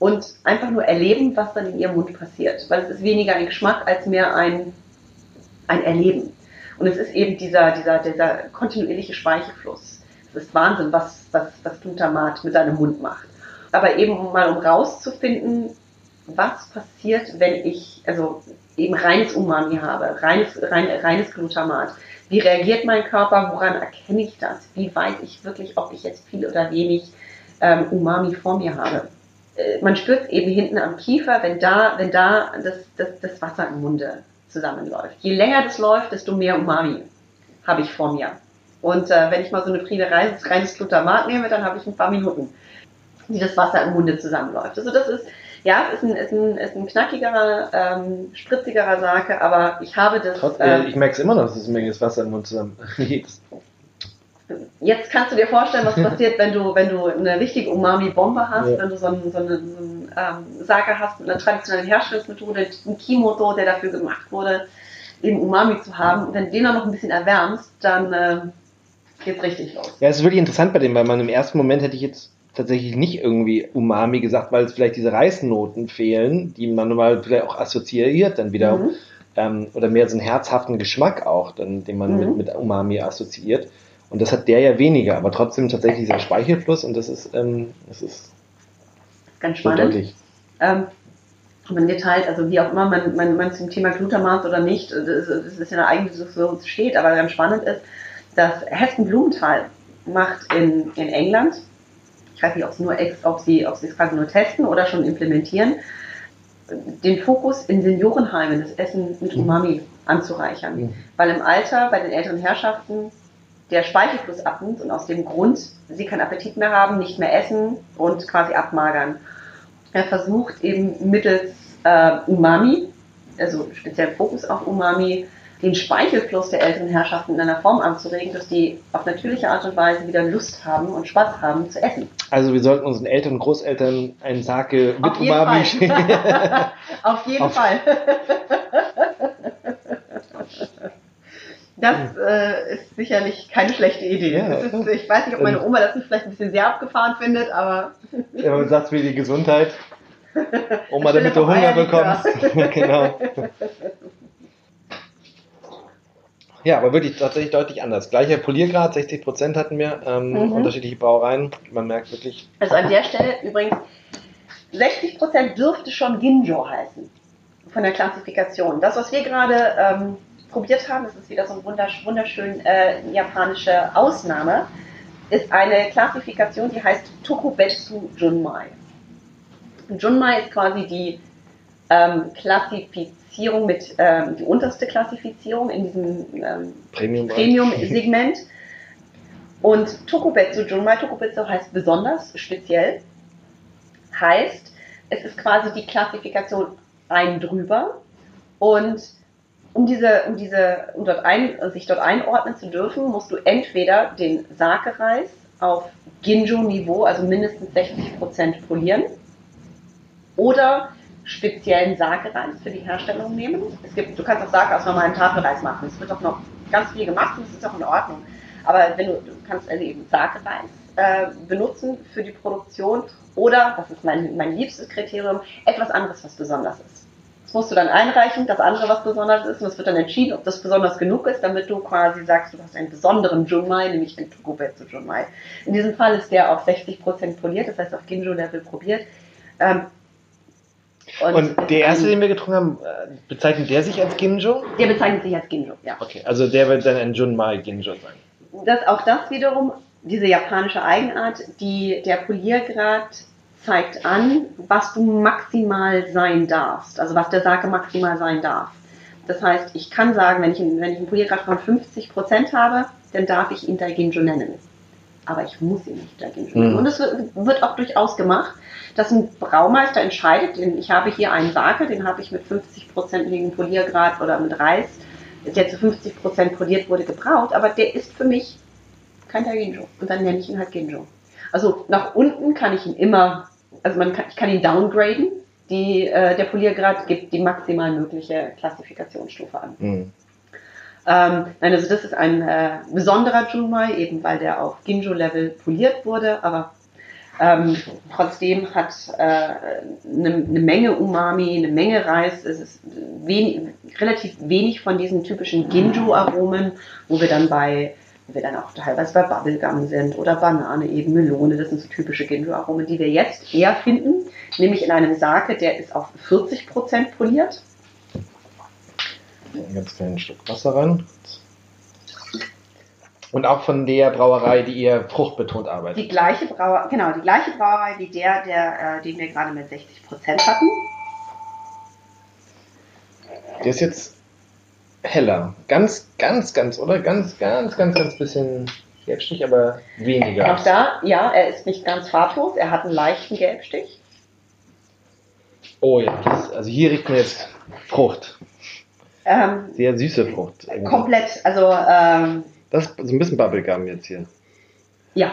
und einfach nur erleben, was dann in ihrem Mund passiert. Weil es ist weniger ein Geschmack als mehr ein, ein Erleben. Und es ist eben dieser, dieser, dieser kontinuierliche Speichelfluss. Es ist Wahnsinn, was, was, was Glutamat mit seinem Mund macht. Aber eben mal um rauszufinden, was passiert, wenn ich also eben reines Umami habe, reines, rein, reines Glutamat. Wie reagiert mein Körper? Woran erkenne ich das? Wie weiß ich wirklich, ob ich jetzt viel oder wenig ähm, Umami vor mir habe? Äh, man spürt eben hinten am Kiefer, wenn da, wenn da das, das, das Wasser im Munde zusammenläuft. Je länger das läuft, desto mehr Umami habe ich vor mir. Und äh, wenn ich mal so eine Friede reines, reines Glutamat nehme, dann habe ich ein paar Minuten, die das Wasser im Munde zusammenläuft. Also das ist, ja, ist ein, ist ein, ist ein knackigerer, ähm, spritzigerer Sake, aber ich habe das. Trotz, äh, ich merke es immer noch, dass es ein Menge Wasser im Mund zusammenliegt. Jetzt kannst du dir vorstellen, was passiert, wenn du, wenn du eine richtige Umami-Bombe hast, ja. wenn du so einen, so einen, so einen ähm, Sake hast mit einer traditionellen Herstellungsmethode, ein Kimoto, der dafür gemacht wurde, eben Umami zu haben, und wenn du den dann noch ein bisschen erwärmst, dann äh, geht's richtig los. Ja, es ist wirklich interessant bei dem, weil man im ersten Moment hätte ich jetzt tatsächlich nicht irgendwie Umami gesagt, weil es vielleicht diese Reisnoten fehlen, die man normal vielleicht auch assoziiert dann wieder. Mhm. Ähm, oder mehr so einen herzhaften Geschmack auch, dann, den man mhm. mit, mit Umami assoziiert. Und das hat der ja weniger, aber trotzdem tatsächlich dieser Speichelfluss und das ist, ähm, das ist ganz spannend. Ähm, man geteilt, also wie auch immer man, man, man zum Thema Glutamat oder nicht, das, das ist ja eigentlich so, so steht, aber ganz spannend ist, dass Heston Blumenthal macht in, in England, ich weiß nicht, ob sie nur ob sie, ob sie es quasi nur testen oder schon implementieren, den Fokus in Seniorenheimen, das Essen mit mhm. Umami anzureichern. Mhm. Weil im Alter bei den älteren Herrschaften der Speichelfluss abnimmt und aus dem Grund sie keinen Appetit mehr haben, nicht mehr essen und quasi abmagern. Er versucht eben mittels äh, Umami, also speziell Fokus auf Umami, den Speichelfluss der älteren Herrschaften in einer Form anzuregen, dass die auf natürliche Art und Weise wieder Lust haben und Spaß haben zu essen. Also wir sollten unseren Eltern und Großeltern einen Sake mit Umami schenken. auf jeden auf Fall. Das äh, ist sicherlich keine schlechte Idee. Ja, ist, ich weiß nicht, ob meine Oma das nicht vielleicht ein bisschen sehr abgefahren findet, aber. Ja, man sagt für die Gesundheit. Oma, damit du Hunger bekommst. genau. Ja, aber wirklich tatsächlich deutlich anders. Gleicher Poliergrad, 60% hatten wir, ähm, mhm. unterschiedliche Brauereien. Man merkt wirklich. Also an der Stelle übrigens, 60% dürfte schon Ginjo heißen. Von der Klassifikation. Das, was wir gerade ähm, probiert haben, das ist wieder so eine wundersch wunderschön äh, japanische Ausnahme, ist eine Klassifikation, die heißt Tokubetsu Junmai. Junmai ist quasi die ähm, Klassifizierung mit, ähm, die unterste Klassifizierung in diesem ähm, Premium-Segment. Premium Und Tokubetsu Junmai, Tokubetsu heißt besonders, speziell, heißt, es ist quasi die Klassifikation ein drüber. Und um, diese, um, diese, um dort ein, sich dort einordnen zu dürfen, musst du entweder den Sake-Reis auf Ginjo-Niveau, also mindestens 60% polieren, oder speziellen Sake-Reis für die Herstellung nehmen. Es gibt, du kannst auch Sake aus normalem Tafelreis machen. Es wird auch noch ganz viel gemacht und es ist auch in Ordnung. Aber wenn du, du kannst also eben Sake-Reis äh, benutzen für die Produktion oder, das ist mein, mein liebstes Kriterium, etwas anderes, was besonders ist. Das musst du dann einreichen, das andere, was besonders ist, und es wird dann entschieden, ob das besonders genug ist, damit du quasi sagst, du hast einen besonderen Junmai, nämlich den Tokubetsu Junmai. In diesem Fall ist der auf 60% poliert, das heißt auf Ginjo-Level probiert. Ähm, und, und der erste, den wir getrunken haben, äh, bezeichnet der sich als Ginjo? Der bezeichnet sich als Ginjo, ja. Okay, also der wird dann ein Junmai Ginjo sein. Das, auch das wiederum, diese japanische Eigenart, die der Poliergrad zeigt an, was du maximal sein darfst, also was der Sake maximal sein darf. Das heißt, ich kann sagen, wenn ich, wenn ich einen Poliergrad von 50% habe, dann darf ich ihn Daiginjo nennen. Aber ich muss ihn nicht Daiginjo nennen. Mhm. Und es wird, wird, auch durchaus gemacht, dass ein Braumeister entscheidet, ich habe hier einen Sake, den habe ich mit 50% liegen Poliergrad oder mit Reis, der zu 50% poliert wurde, gebraut, aber der ist für mich kein Daiginjo. Und dann nenne ich ihn halt Ginjo. Also nach unten kann ich ihn immer also man kann, ich kann ihn downgraden. Die, äh, der Poliergrad gibt die maximal mögliche Klassifikationsstufe an. Mhm. Ähm, nein, also das ist ein äh, besonderer Junmai, eben weil der auf Ginjo-Level poliert wurde, aber Ähm, trotzdem hat eine äh, ne Menge Umami, eine Menge Reis. Es ist wenig, relativ wenig von diesen typischen Ginju-Aromen, wo wir dann bei wo wir dann auch teilweise bei Bubblegum sind oder Banane, eben Melone. Das sind so typische Ginju-Aromen, die wir jetzt eher finden, nämlich in einem Sake, der ist auf 40% poliert. Ein ganz kleinen Stück Wasser rein. Und auch von der Brauerei, die eher fruchtbetont arbeitet. Die gleiche Brauerei, genau, die gleiche Brauerei wie der, der äh, den wir gerade mit 60 Prozent hatten. Der ist jetzt heller. Ganz, ganz, ganz, oder? Ganz, ganz, ganz, ganz bisschen Gelbstich, aber weniger. Auch da, ja, er ist nicht ganz farblos, er hat einen leichten Gelbstich. Oh ja, das, also hier riecht man jetzt Frucht. Ähm, Sehr süße Frucht. Irgendwie. Komplett, also ähm, das ist so ein bisschen Bubblegum jetzt hier. Ja.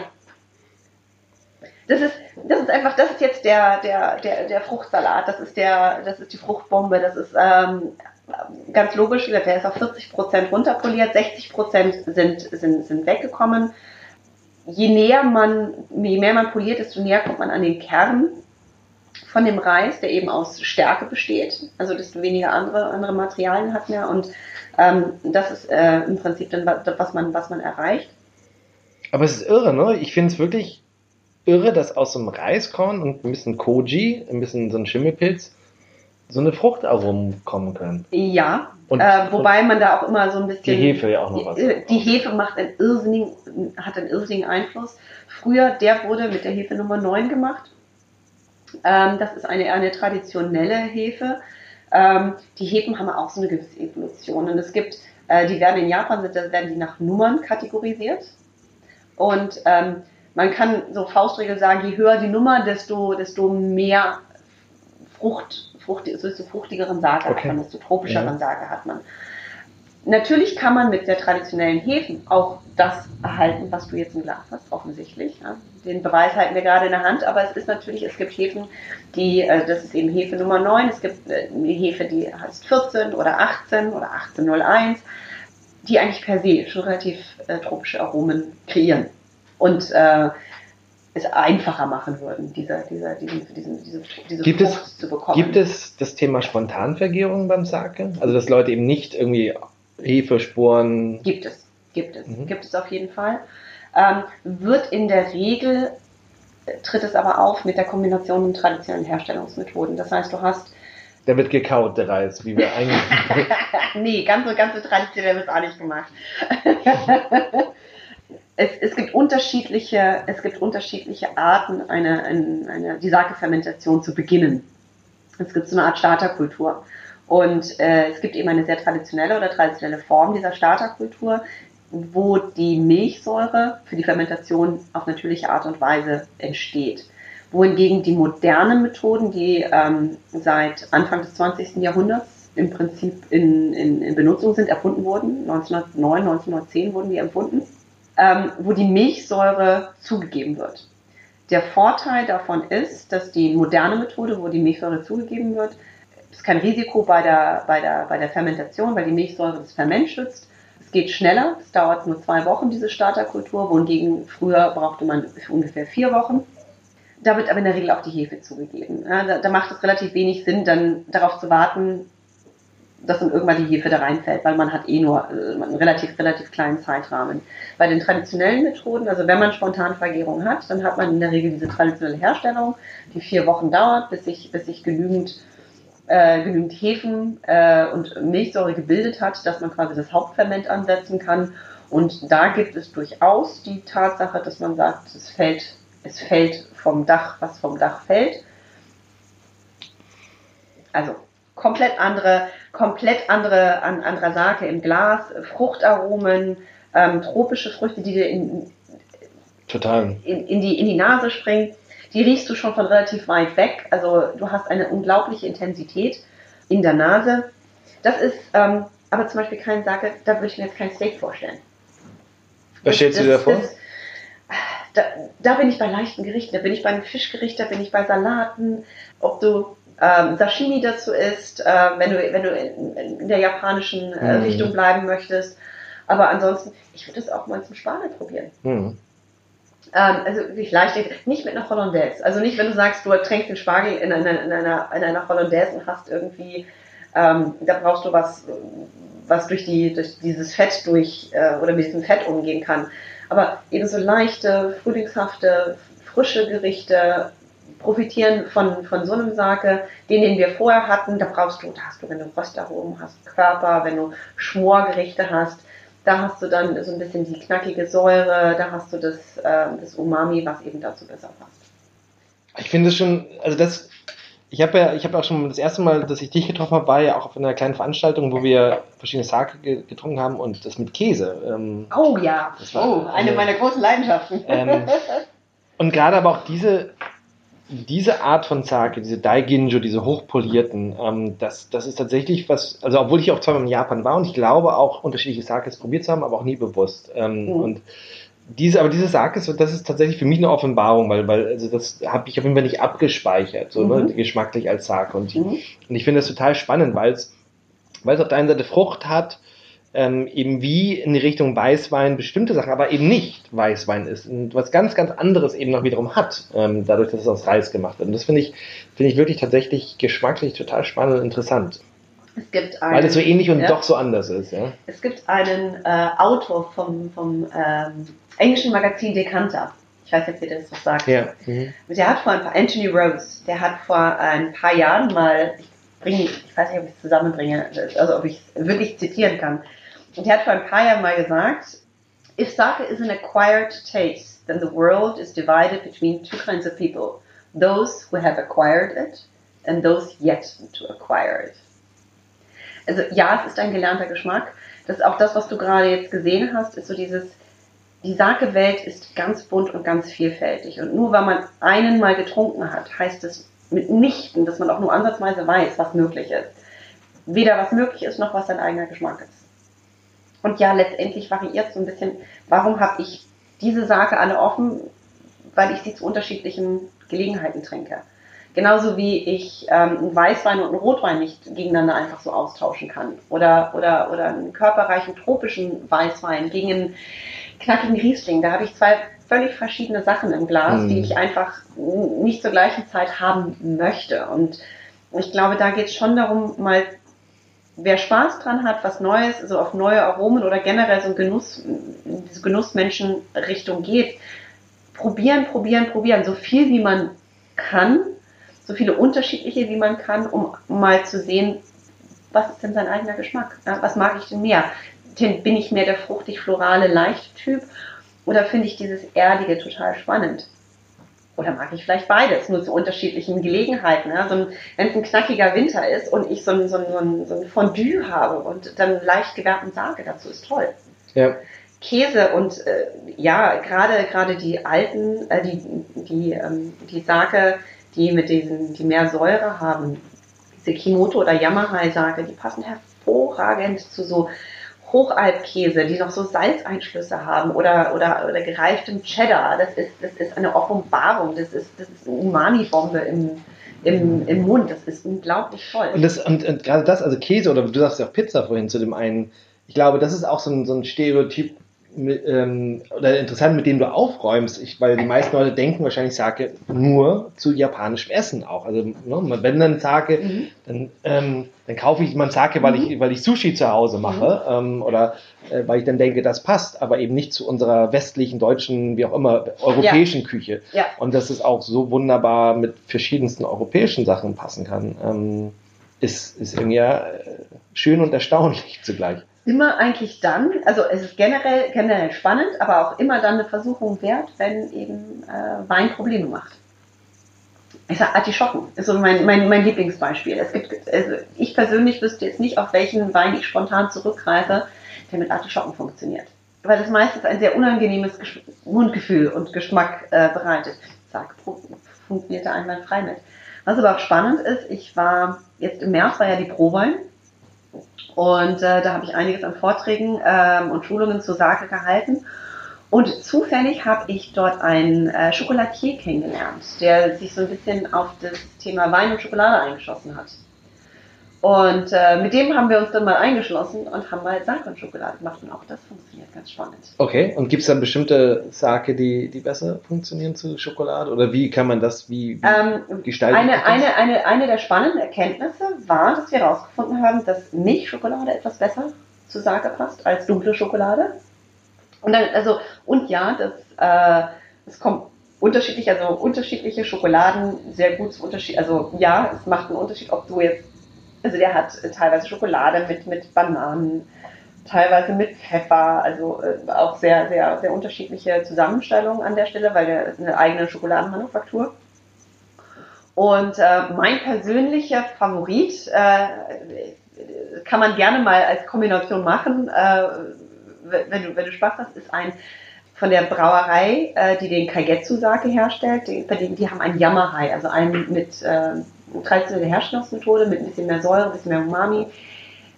Das ist, das ist einfach, das ist jetzt der, der, der, der Fruchtsalat, das ist der, das ist die Fruchtbombe, das ist ähm, ganz logisch, der ist auf 40 Prozent runterpoliert, 60 Prozent sind, sind, sind weggekommen. Je näher man, je mehr man poliert, desto näher kommt man an den Kern von dem Reis, der eben aus Stärke besteht, also desto weniger andere, andere Materialien hat mehr und ähm, das ist äh, im Prinzip dann, was man, was man erreicht. Aber es ist irre, ne? Ich finde es wirklich irre, dass aus so einem Reiskorn und ein bisschen Koji, ein bisschen so ein Schimmelpilz, so eine Fruchtaromen kommen können. Ja, und, äh, wobei man da auch immer so ein bisschen. Die Hefe ja auch noch was. Die, die Hefe macht einen irrsinnigen, hat einen irrsinnigen Einfluss. Früher, der wurde mit der Hefe Nummer 9 gemacht. Ähm, das ist eine, eine traditionelle Hefe. Ähm, die Hefen haben auch so eine gewisse Evolution. Und es gibt, äh, die werden in Japan, sind, da werden die nach Nummern kategorisiert. Und ähm, man kann so Faustregel sagen, je höher die Nummer, desto, desto mehr Frucht, Frucht desto fruchtigeren Sake okay. hat man, desto tropischeren ja. Sake hat man. Natürlich kann man mit der traditionellen Hefen auch das erhalten, was du jetzt im Glas hast, offensichtlich. Ja. Den Beweis halten wir gerade in der Hand, aber es ist natürlich, es gibt Hefen, die, äh, das ist eben Hefe Nummer 9, es gibt äh, eine Hefe, die heißt 14 oder 18 oder 1801, die eigentlich per se schon relativ äh, tropische Aromen kreieren und äh, es einfacher machen würden, diese, diese, diesen, diesen, diese, diese gibt Frucht es, zu bekommen. Gibt es das Thema Spontanvergärung beim Sake? Also dass Leute eben nicht irgendwie Hefesporen. Gibt es, gibt es, mhm. gibt es auf jeden Fall. Ähm, wird in der Regel, äh, tritt es aber auf mit der Kombination mit traditionellen Herstellungsmethoden. Das heißt, du hast der wird gekaut, der Reis, wie wir eigentlich. nee, ganz so, ganz so traditionell wird es auch nicht gemacht. es, es, gibt unterschiedliche, es gibt unterschiedliche Arten, eine, eine, eine, die Sake-Fermentation zu beginnen. Es gibt so eine Art Starterkultur. Und äh, es gibt eben eine sehr traditionelle oder traditionelle Form dieser Starterkultur, wo die Milchsäure für die Fermentation auf natürliche Art und Weise entsteht. Wohingegen die modernen Methoden, die ähm, seit Anfang des 20. Jahrhunderts im Prinzip in, in, in Benutzung sind, erfunden wurden, 1909, 1910 wurden die erfunden, ähm, wo die Milchsäure zugegeben wird. Der Vorteil davon ist, dass die moderne Methode, wo die Milchsäure zugegeben wird, ist kein Risiko bei der, bei, der, bei der Fermentation, weil die Milchsäure das Ferment schützt. Es geht schneller, es dauert nur zwei Wochen, diese Starterkultur, wohingegen früher brauchte man ungefähr vier Wochen. Da wird aber in der Regel auch die Hefe zugegeben. Ja, da, da, macht es relativ wenig Sinn, dann darauf zu warten, dass dann irgendwann die Hefe da reinfällt, weil man hat eh nur äh, einen relativ, relativ kleinen Zeitrahmen. Bei den traditionellen Methoden, also wenn man Spontanvergärung hat, dann hat man in der Regel diese traditionelle Herstellung, die vier Wochen dauert, bis sich, bis sich genügend äh, genügend Hefen äh, und Milchsäure gebildet hat, dass man quasi das Hauptferment ansetzen kann. Und da gibt es durchaus die Tatsache, dass man sagt, es fällt, es fällt vom Dach, was vom Dach fällt. Also komplett andere, komplett andere, an, anderer Sake im Glas, Fruchtaromen, ähm, tropische Früchte, die dir in, Total. In, in, die, in die Nase springen die riechst du schon von relativ weit weg. Also du hast eine unglaubliche Intensität in der Nase. Das ist ähm, aber zum Beispiel kein Sake, da würde ich mir jetzt kein Steak vorstellen. Was stellst du dir vor? Das, da, da, bin ich bei leichten Gerichten, da bin ich bei einem Fischgericht, da bin ich bei Salaten, ob du ähm, Sashimi dazu isst, äh, wenn du, wenn du in, in der japanischen äh, mhm. Richtung bleiben möchtest. Aber ansonsten, ich würde es auch mal zum Spanien probieren. Mhm. Ähm, also wirklich leicht, nicht mit einer Hollandaise. Also nicht, wenn du sagst, du tränkst den Spargel in einer, in einer, in einer Hollandaise und hast irgendwie, ähm, da brauchst du was, was durch, die, durch dieses Fett durch äh, oder mit diesem Fett umgehen kann. Aber eben so leichte, frühlingshafte, frische Gerichte profitieren von, von so einem Sake, den, den wir vorher hatten. Da brauchst du, da hast du, wenn du Röstaromen hast, Körper, wenn du Schmorgerichte hast, da hast du dann so ein bisschen die knackige Säure, da hast du das, äh, das Umami, was eben dazu besser passt. Ich finde es schon, also das, ich habe ja, ich habe auch schon das erste Mal, dass ich dich getroffen habe, war ja auch auf einer kleinen Veranstaltung, wo wir verschiedene Sake getrunken haben und das mit Käse. Ähm, oh ja, oh, eine meiner großen Leidenschaften. Ähm, und gerade aber auch diese, diese Art von Sake, diese Daiginjo, diese hochpolierten, ähm, das, das ist tatsächlich was, also obwohl ich auch zweimal in Japan war und ich glaube auch unterschiedliche Sakes probiert zu haben, aber auch nie bewusst. Ähm, mhm. Und diese, aber diese Sakes, das ist tatsächlich für mich eine Offenbarung, weil, weil also das habe ich auf jeden Fall nicht abgespeichert, so ne, mhm. ne, geschmacklich als Sake. Und, mhm. und ich finde das total spannend, weil es, weil es auf der einen Seite Frucht hat, ähm, eben wie in die Richtung Weißwein bestimmte Sachen, aber eben nicht Weißwein ist und was ganz, ganz anderes eben noch wiederum hat, ähm, dadurch, dass es aus Reis gemacht wird. Und das finde ich, finde ich wirklich tatsächlich geschmacklich total spannend und interessant. Es gibt einen, Weil es so ähnlich und ja, doch so anders ist. Ja? Es gibt einen äh, Autor vom, vom ähm, englischen Magazin Decanter. Ich weiß nicht, wie das was sagt. Ja. Mhm. Der hat vor ein paar, Anthony Rose, der hat vor ein paar Jahren mal, ich bringe, ich weiß nicht, ob ich es zusammenbringe, also ob ich es wirklich zitieren kann, und er hat vor ein paar Jahren mal gesagt, if sake is an acquired taste, then the world is divided between two kinds of people. Those who have acquired it and those yet to acquire it. Also ja, es ist ein gelernter Geschmack. Das auch das, was du gerade jetzt gesehen hast, ist so dieses, die Sake-Welt ist ganz bunt und ganz vielfältig. Und nur weil man einen mal getrunken hat, heißt es mitnichten, dass man auch nur ansatzweise weiß, was möglich ist. Weder was möglich ist, noch was sein eigener Geschmack ist. Und ja, letztendlich variiert so ein bisschen, warum habe ich diese Sake alle offen? Weil ich sie zu unterschiedlichen Gelegenheiten trinke. Genauso wie ich ähm, einen Weißwein und einen Rotwein nicht gegeneinander einfach so austauschen kann. Oder, oder, oder einen körperreichen tropischen Weißwein gegen einen knackigen Riesling. Da habe ich zwei völlig verschiedene Sachen im Glas, mm. die ich einfach nicht zur gleichen Zeit haben möchte. Und ich glaube, da geht es schon darum, mal wer Spaß dran hat, was Neues, so auf neue Aromen oder generell so ein Genuss, diese Genussmenschen-Richtung geht, probieren, probieren, probieren, so viel wie man kann, so viele unterschiedliche wie man kann, um mal zu sehen, was ist denn sein eigener Geschmack? Was mag ich denn mehr? Bin ich mehr der fruchtig-florale, leichte Typ oder finde ich dieses Erdige total spannend? Oder mag ich vielleicht beides, nur zu unterschiedlichen Gelegenheiten. Ja? So wenn es ein knackiger Winter ist und ich so ein, so, ein, so ein Fondue habe und dann leicht gewärmten Sage dazu, ist toll. Ja. Käse und äh, ja, gerade gerade die alten, äh, die die ähm, die Sake, die mit diesen, die mehr Säure haben, diese Kimoto oder Yamahai-Sake, die passen hervorragend zu so Hochalpkäse, die noch so Salzeinschlüsse haben oder, oder, oder gereiftem Cheddar. Das ist, das ist eine Offenbarung. Das ist, das ist eine Umami-Bombe im, im, im Mund. Das ist unglaublich toll. Und, das, und, und gerade das, also Käse oder du sagst ja auch Pizza vorhin zu dem einen, ich glaube, das ist auch so ein, so ein Stereotyp, ähm, oder interessant, mit dem du aufräumst, ich, weil die meisten Leute denken wahrscheinlich Sake nur zu japanischem Essen auch. Also ne, wenn dann Sake, mhm. dann, ähm, dann kaufe ich mal Sake, weil mhm. ich, weil ich Sushi zu Hause mache mhm. ähm, oder äh, weil ich dann denke, das passt, aber eben nicht zu unserer westlichen, deutschen, wie auch immer, europäischen ja. Küche. Ja. Und dass es auch so wunderbar mit verschiedensten europäischen Sachen passen kann, ähm, ist, ist irgendwie ja äh, schön und erstaunlich zugleich immer eigentlich dann, also es ist generell, generell spannend, aber auch immer dann eine Versuchung wert, wenn eben äh, Wein Probleme macht. Ich sage Artischocken, ist so mein, mein, mein Lieblingsbeispiel. Es gibt, also ich persönlich wüsste jetzt nicht, auf welchen Wein ich spontan zurückgreife, der mit Artischocken funktioniert. Weil das meistens ein sehr unangenehmes Mundgefühl und Geschmack äh, bereitet. Sag, funktioniert da einwandfrei mit. Was aber auch spannend ist, ich war, jetzt im März war ja die Prowein und äh, da habe ich einiges an Vorträgen ähm, und Schulungen zur Sake gehalten. Und zufällig habe ich dort einen äh, Schokolatier kennengelernt, der sich so ein bisschen auf das Thema Wein und Schokolade eingeschossen hat. Und äh, mit dem haben wir uns dann mal eingeschlossen und haben mal Sake und Schokolade gemacht und auch das funktioniert ganz spannend. Okay, und gibt es dann bestimmte Sake, die, die besser funktionieren zu Schokolade? Oder wie kann man das, wie, wie Ähm, gestalten? eine, eine, eine, eine der spannenden Erkenntnisse war, dass wir herausgefunden haben, dass Milchschokolade etwas besser zu Sake passt als dunkle Schokolade. Und dann, also, und ja, das, äh, es kommt unterschiedlich, also unterschiedliche Schokoladen sehr gut zu Unterschied, also ja, es macht einen Unterschied, ob du jetzt, also der hat äh, teilweise Schokolade mit, mit Bananen, teilweise mit Pfeffer, also äh, auch sehr, sehr, sehr unterschiedliche Zusammenstellungen an der Stelle, weil der ist eine eigene Schokoladenmanufaktur. Und äh, mein persönlicher Favorit äh, kann man gerne mal als Kombination machen, äh, wenn, du, wenn du Spaß hast, ist ein von der Brauerei, äh, die den Kaigetsu-Sake herstellt. Die, denen, die haben einen Yamahai, also einen mit traditionelle Herstellungsmethode, mit ein bisschen mehr Säure, ein bisschen mehr Umami.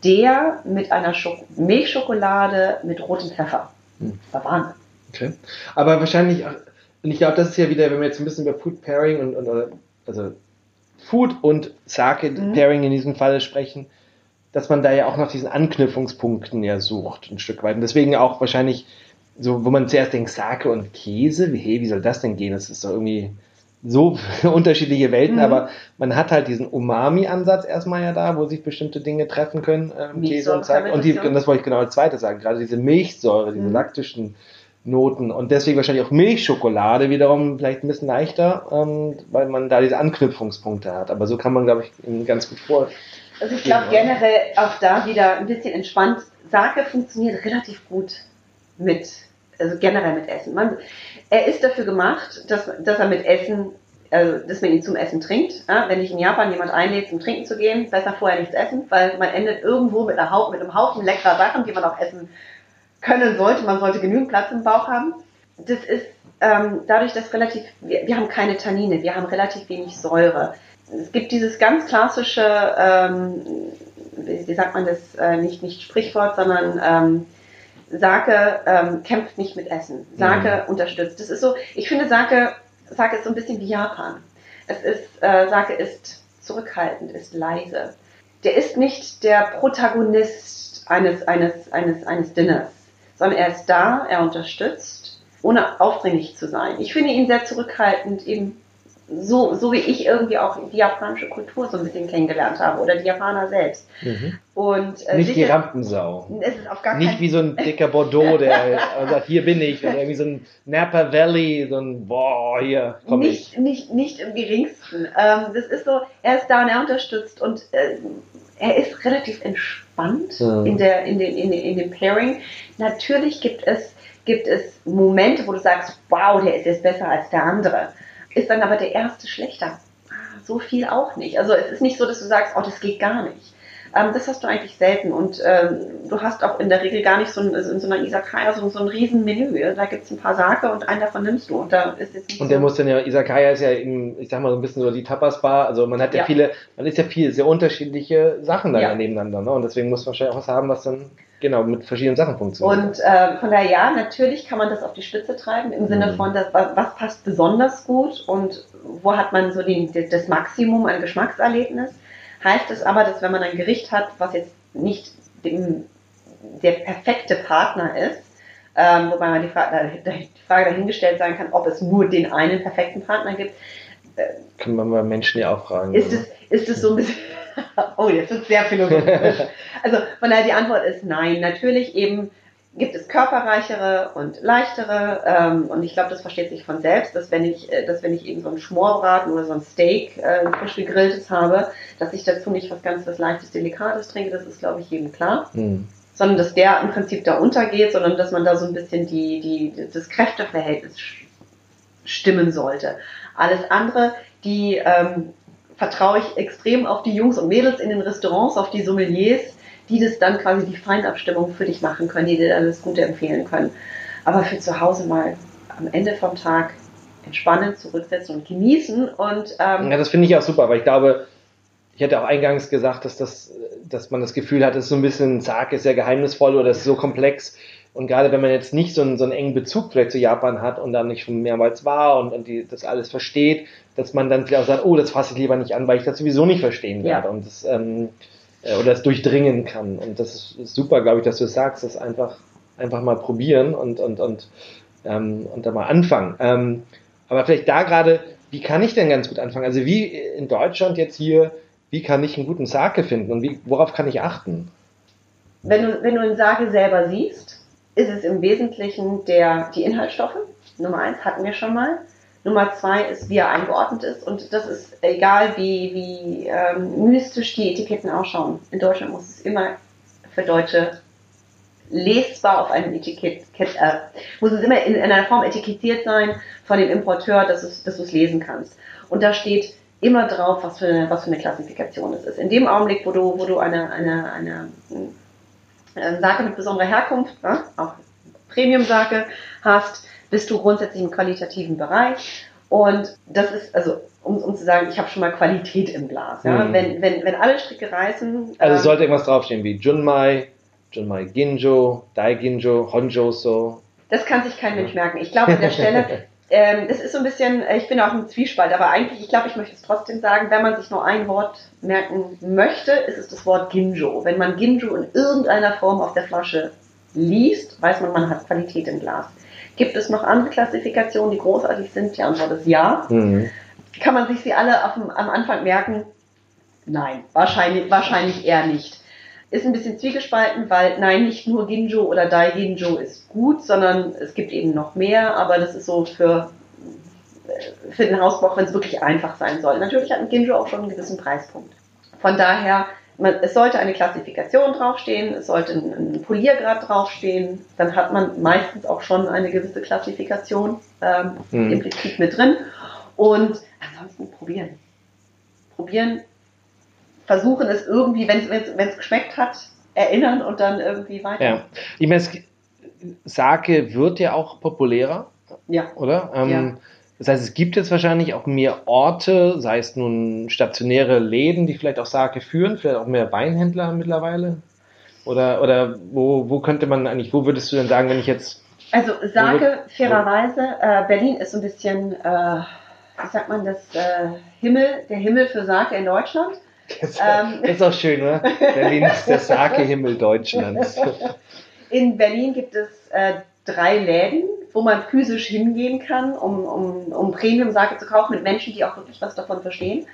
Der mit einer Schok Milchschokolade mit rotem Pfeffer. Hm. Das war Wahnsinn. Okay. Aber wahrscheinlich, und ich glaube, das ist ja wieder, wenn wir jetzt ein bisschen über Food Pairing und, und also Food und Sake Mhm. Pairing in diesem Falle sprechen, dass man da ja auch nach diesen Anknüpfungspunkten ja sucht, ein Stück weit. Und deswegen auch wahrscheinlich, so, wo man zuerst denkt, Sake und Käse, wie, hey, wie soll das denn gehen? Das ist doch irgendwie so unterschiedliche Welten, Mhm. aber man hat halt diesen Umami-Ansatz erstmal ja da, wo sich bestimmte Dinge treffen können, ähm, Käse und Sake. Und, die, und das wollte ich genau als zweites sagen, gerade diese Milchsäure, diese Mhm. laktischen Noten und deswegen wahrscheinlich auch Milchschokolade wiederum vielleicht ein bisschen leichter, ähm, weil man da diese Anknüpfungspunkte hat. Aber so kann man, glaube ich, ganz gut vor. Also ich glaube generell auch da wieder ein bisschen entspannt. Sake funktioniert relativ gut mit, also generell mit Essen. Man, er ist dafür gemacht, dass, dass er mit Essen, also dass man ihn zum Essen trinkt. Ja, wenn ich in Japan jemand einlädt, zum Trinken zu gehen, besser vorher nichts essen, weil man endet irgendwo mit, einer mit einem Haufen leckerer Sachen, die man auch essen können sollte. Man sollte genügend Platz im Bauch haben. Das ist ähm, dadurch, dass relativ, wir, wir haben keine Tannine, wir haben relativ wenig Säure. Es gibt dieses ganz klassische, ähm, wie, wie sagt man das, äh, nicht, nicht Sprichwort, sondern ähm, Sake ähm, kämpft nicht mit Essen. Sake unterstützt. Das ist so, ich finde Sake, Sake ist so ein bisschen wie Japan. Es ist, äh, Sake ist zurückhaltend, ist leise. Der ist nicht der Protagonist eines, eines, eines, eines Dinners, sondern er ist da, er unterstützt, ohne aufdringlich zu sein. Ich finde ihn sehr zurückhaltend, eben so, so wie ich irgendwie auch die japanische Kultur so ein bisschen kennengelernt habe oder die Japaner selbst. Und, äh, Nicht die sicher- Rampensau. Es ist auf gar Nicht wie so ein dicker Bordeaux, der sagt, hier bin ich. Oder irgendwie so ein Napa Valley, so ein, boah, hier komme ich. nicht, nicht, nicht im geringsten. Ähm, das ist so, er ist da und er unterstützt und äh, er ist relativ entspannt Ja. in, der, in, den, in, den, in dem Pairing. Natürlich gibt es, gibt es Momente, wo du sagst, wow, der ist jetzt besser als der andere. Ist dann aber der erste schlechter. Ah, So viel auch nicht. Also es ist nicht so, dass du sagst, oh, das geht gar nicht. Ähm, das hast du eigentlich selten und ähm, du hast auch in der Regel gar nicht so ein, in so einer Isakaya so, so ein riesen Menü. Da gibt es ein paar Sake und einen davon nimmst du. Und da ist jetzt nicht Und so der muss dann ja, Isakaya ist ja eben, ich sag mal so ein bisschen so die Tapas-Bar, also man hat ja, Ja. viele, man ist ja viel, sehr unterschiedliche Sachen dann Ja. nebeneinander, ne? Und deswegen muss man wahrscheinlich auch was haben, was dann, genau, mit verschiedenen Sachen funktioniert. Und äh, von daher, ja, natürlich kann man das auf die Spitze treiben, im Sinne Mhm. von, das, was, passt besonders gut und wo hat man so den, das Maximum an Geschmackserlebnis. Heißt es aber, dass wenn man ein Gericht hat, was jetzt nicht dem, der perfekte Partner ist, ähm, wobei man die Frage, die Frage dahingestellt sein kann, ob es nur den einen perfekten Partner gibt, Kann man mal Menschen ja auch fragen. ist es, ist es so ein bisschen. oh, jetzt wird sehr philosophisch. Also von daher die Antwort ist nein. Natürlich eben gibt es körperreichere und leichtere. Ähm, und ich glaube, das versteht sich von selbst, dass wenn ich, äh, dass wenn ich eben so einen Schmorbraten oder so ein Steak, äh, frisch gegrilltes habe, dass ich dazu nicht was ganz was leichtes, delikates trinke. Das ist, glaube ich, jedem klar. Hm. Sondern dass der im Prinzip da untergeht, sondern dass man da so ein bisschen die, die, das Kräfteverhältnis stimmen sollte. Alles andere, die ähm, vertraue ich extrem auf die Jungs und Mädels in den Restaurants, auf die Sommeliers, die das dann quasi die Feinabstimmung für dich machen können, die dir alles Gute empfehlen können. Aber für zu Hause mal am Ende vom Tag entspannen, zurücksetzen und genießen und ähm, Ja, das finde ich auch super, weil ich glaube, ich hatte auch eingangs gesagt, dass, das, dass man das Gefühl hat, es ist so ein bisschen, Sake ist sehr geheimnisvoll oder es ist so komplex. Und gerade wenn man jetzt nicht so einen, so einen engen Bezug vielleicht zu Japan hat und dann nicht schon mehrmals war und, und die, das alles versteht, dass man dann vielleicht auch sagt, oh, das fasse ich lieber nicht an, weil ich das sowieso nicht verstehen Ja. werde. Und das, ähm, äh, oder es durchdringen kann. Und das ist, ist super, glaube ich, dass du sagst, das einfach, einfach mal probieren und, und, und, ähm, und da mal anfangen. Ähm, aber vielleicht da gerade, wie kann ich denn ganz gut anfangen? Also wie in Deutschland jetzt hier, wie kann ich einen guten Sake finden und wie, worauf kann ich achten? Wenn du, wenn du einen Sake selber siehst, ist es im Wesentlichen der, die Inhaltsstoffe. Nummer eins hatten wir schon mal. Nummer zwei ist, wie er eingeordnet ist. Und das ist egal, wie, wie ähm, mystisch die Etiketten ausschauen. In Deutschland muss es immer für Deutsche lesbar auf einem Etikett, äh, muss es immer in, in, einer Form etikettiert sein von dem Importeur, dass, es, dass du es lesen kannst. Und da steht immer drauf, was für eine, was für eine Klassifikation es ist. In dem Augenblick, wo du, wo du eine, eine, eine, eine Sake mit besonderer Herkunft, ja, auch Premium-Sake hast, bist du grundsätzlich im qualitativen Bereich. Und das ist, also, um, um zu sagen, ich habe schon mal Qualität im Glas. Ja? Mhm. Wenn, wenn, wenn alle Stricke reißen. Also ähm, sollte irgendwas draufstehen wie Junmai, Junmai Ginjo, Dai Ginjo, Honjo so. Das kann sich kein Mensch merken. Ich glaube an der Stelle, ähm, das ist so ein bisschen, ich bin auch im Zwiespalt, aber eigentlich, ich glaube, ich möchte es trotzdem sagen, wenn man sich nur ein Wort merken möchte, ist es das Wort Ginjo. Wenn man Ginjo in irgendeiner Form auf der Flasche liest, weiß man, man hat Qualität im Glas. Gibt es noch andere Klassifikationen, die großartig sind? Die Antwort ist ja. Mhm. Kann man sich sie alle auf, am Anfang merken? Nein, wahrscheinlich, wahrscheinlich eher nicht. Ist ein bisschen zwiegespalten, weil nein, nicht nur Ginjo oder Dai Ginjo ist gut, sondern es gibt eben noch mehr, aber das ist so für, für den Hausbauch, wenn es wirklich einfach sein soll. Natürlich hat ein Ginjo auch schon einen gewissen Preispunkt. Von daher man, es sollte eine Klassifikation draufstehen, es sollte ein, ein, Poliergrad draufstehen, dann hat man meistens auch schon eine gewisse Klassifikation ähm, mhm. implizit mit drin. Und ansonsten probieren. Probieren, versuchen es irgendwie, wenn es geschmeckt hat, erinnern und dann irgendwie weiter. Ja. Ich meine, Sake wird ja auch populärer. Ja. Oder? Ähm, ja. Das heißt, es gibt jetzt wahrscheinlich auch mehr Orte, sei es nun stationäre Läden, die vielleicht auch Sake führen, vielleicht auch mehr Weinhändler mittlerweile. Oder, oder wo, wo könnte man eigentlich, wo würdest du denn sagen, wenn ich jetzt. Also Sake, fairerweise, äh, Berlin ist so ein bisschen, äh, wie sagt man das, äh, Himmel, der Himmel für Sake in Deutschland. Das, ähm, ist auch schön, oder? Berlin ist der Sake-Himmel Deutschlands. In Berlin gibt es äh, drei Läden, wo man physisch hingehen kann, um, um, um Premium-Sake zu kaufen mit Menschen, die auch wirklich was davon verstehen.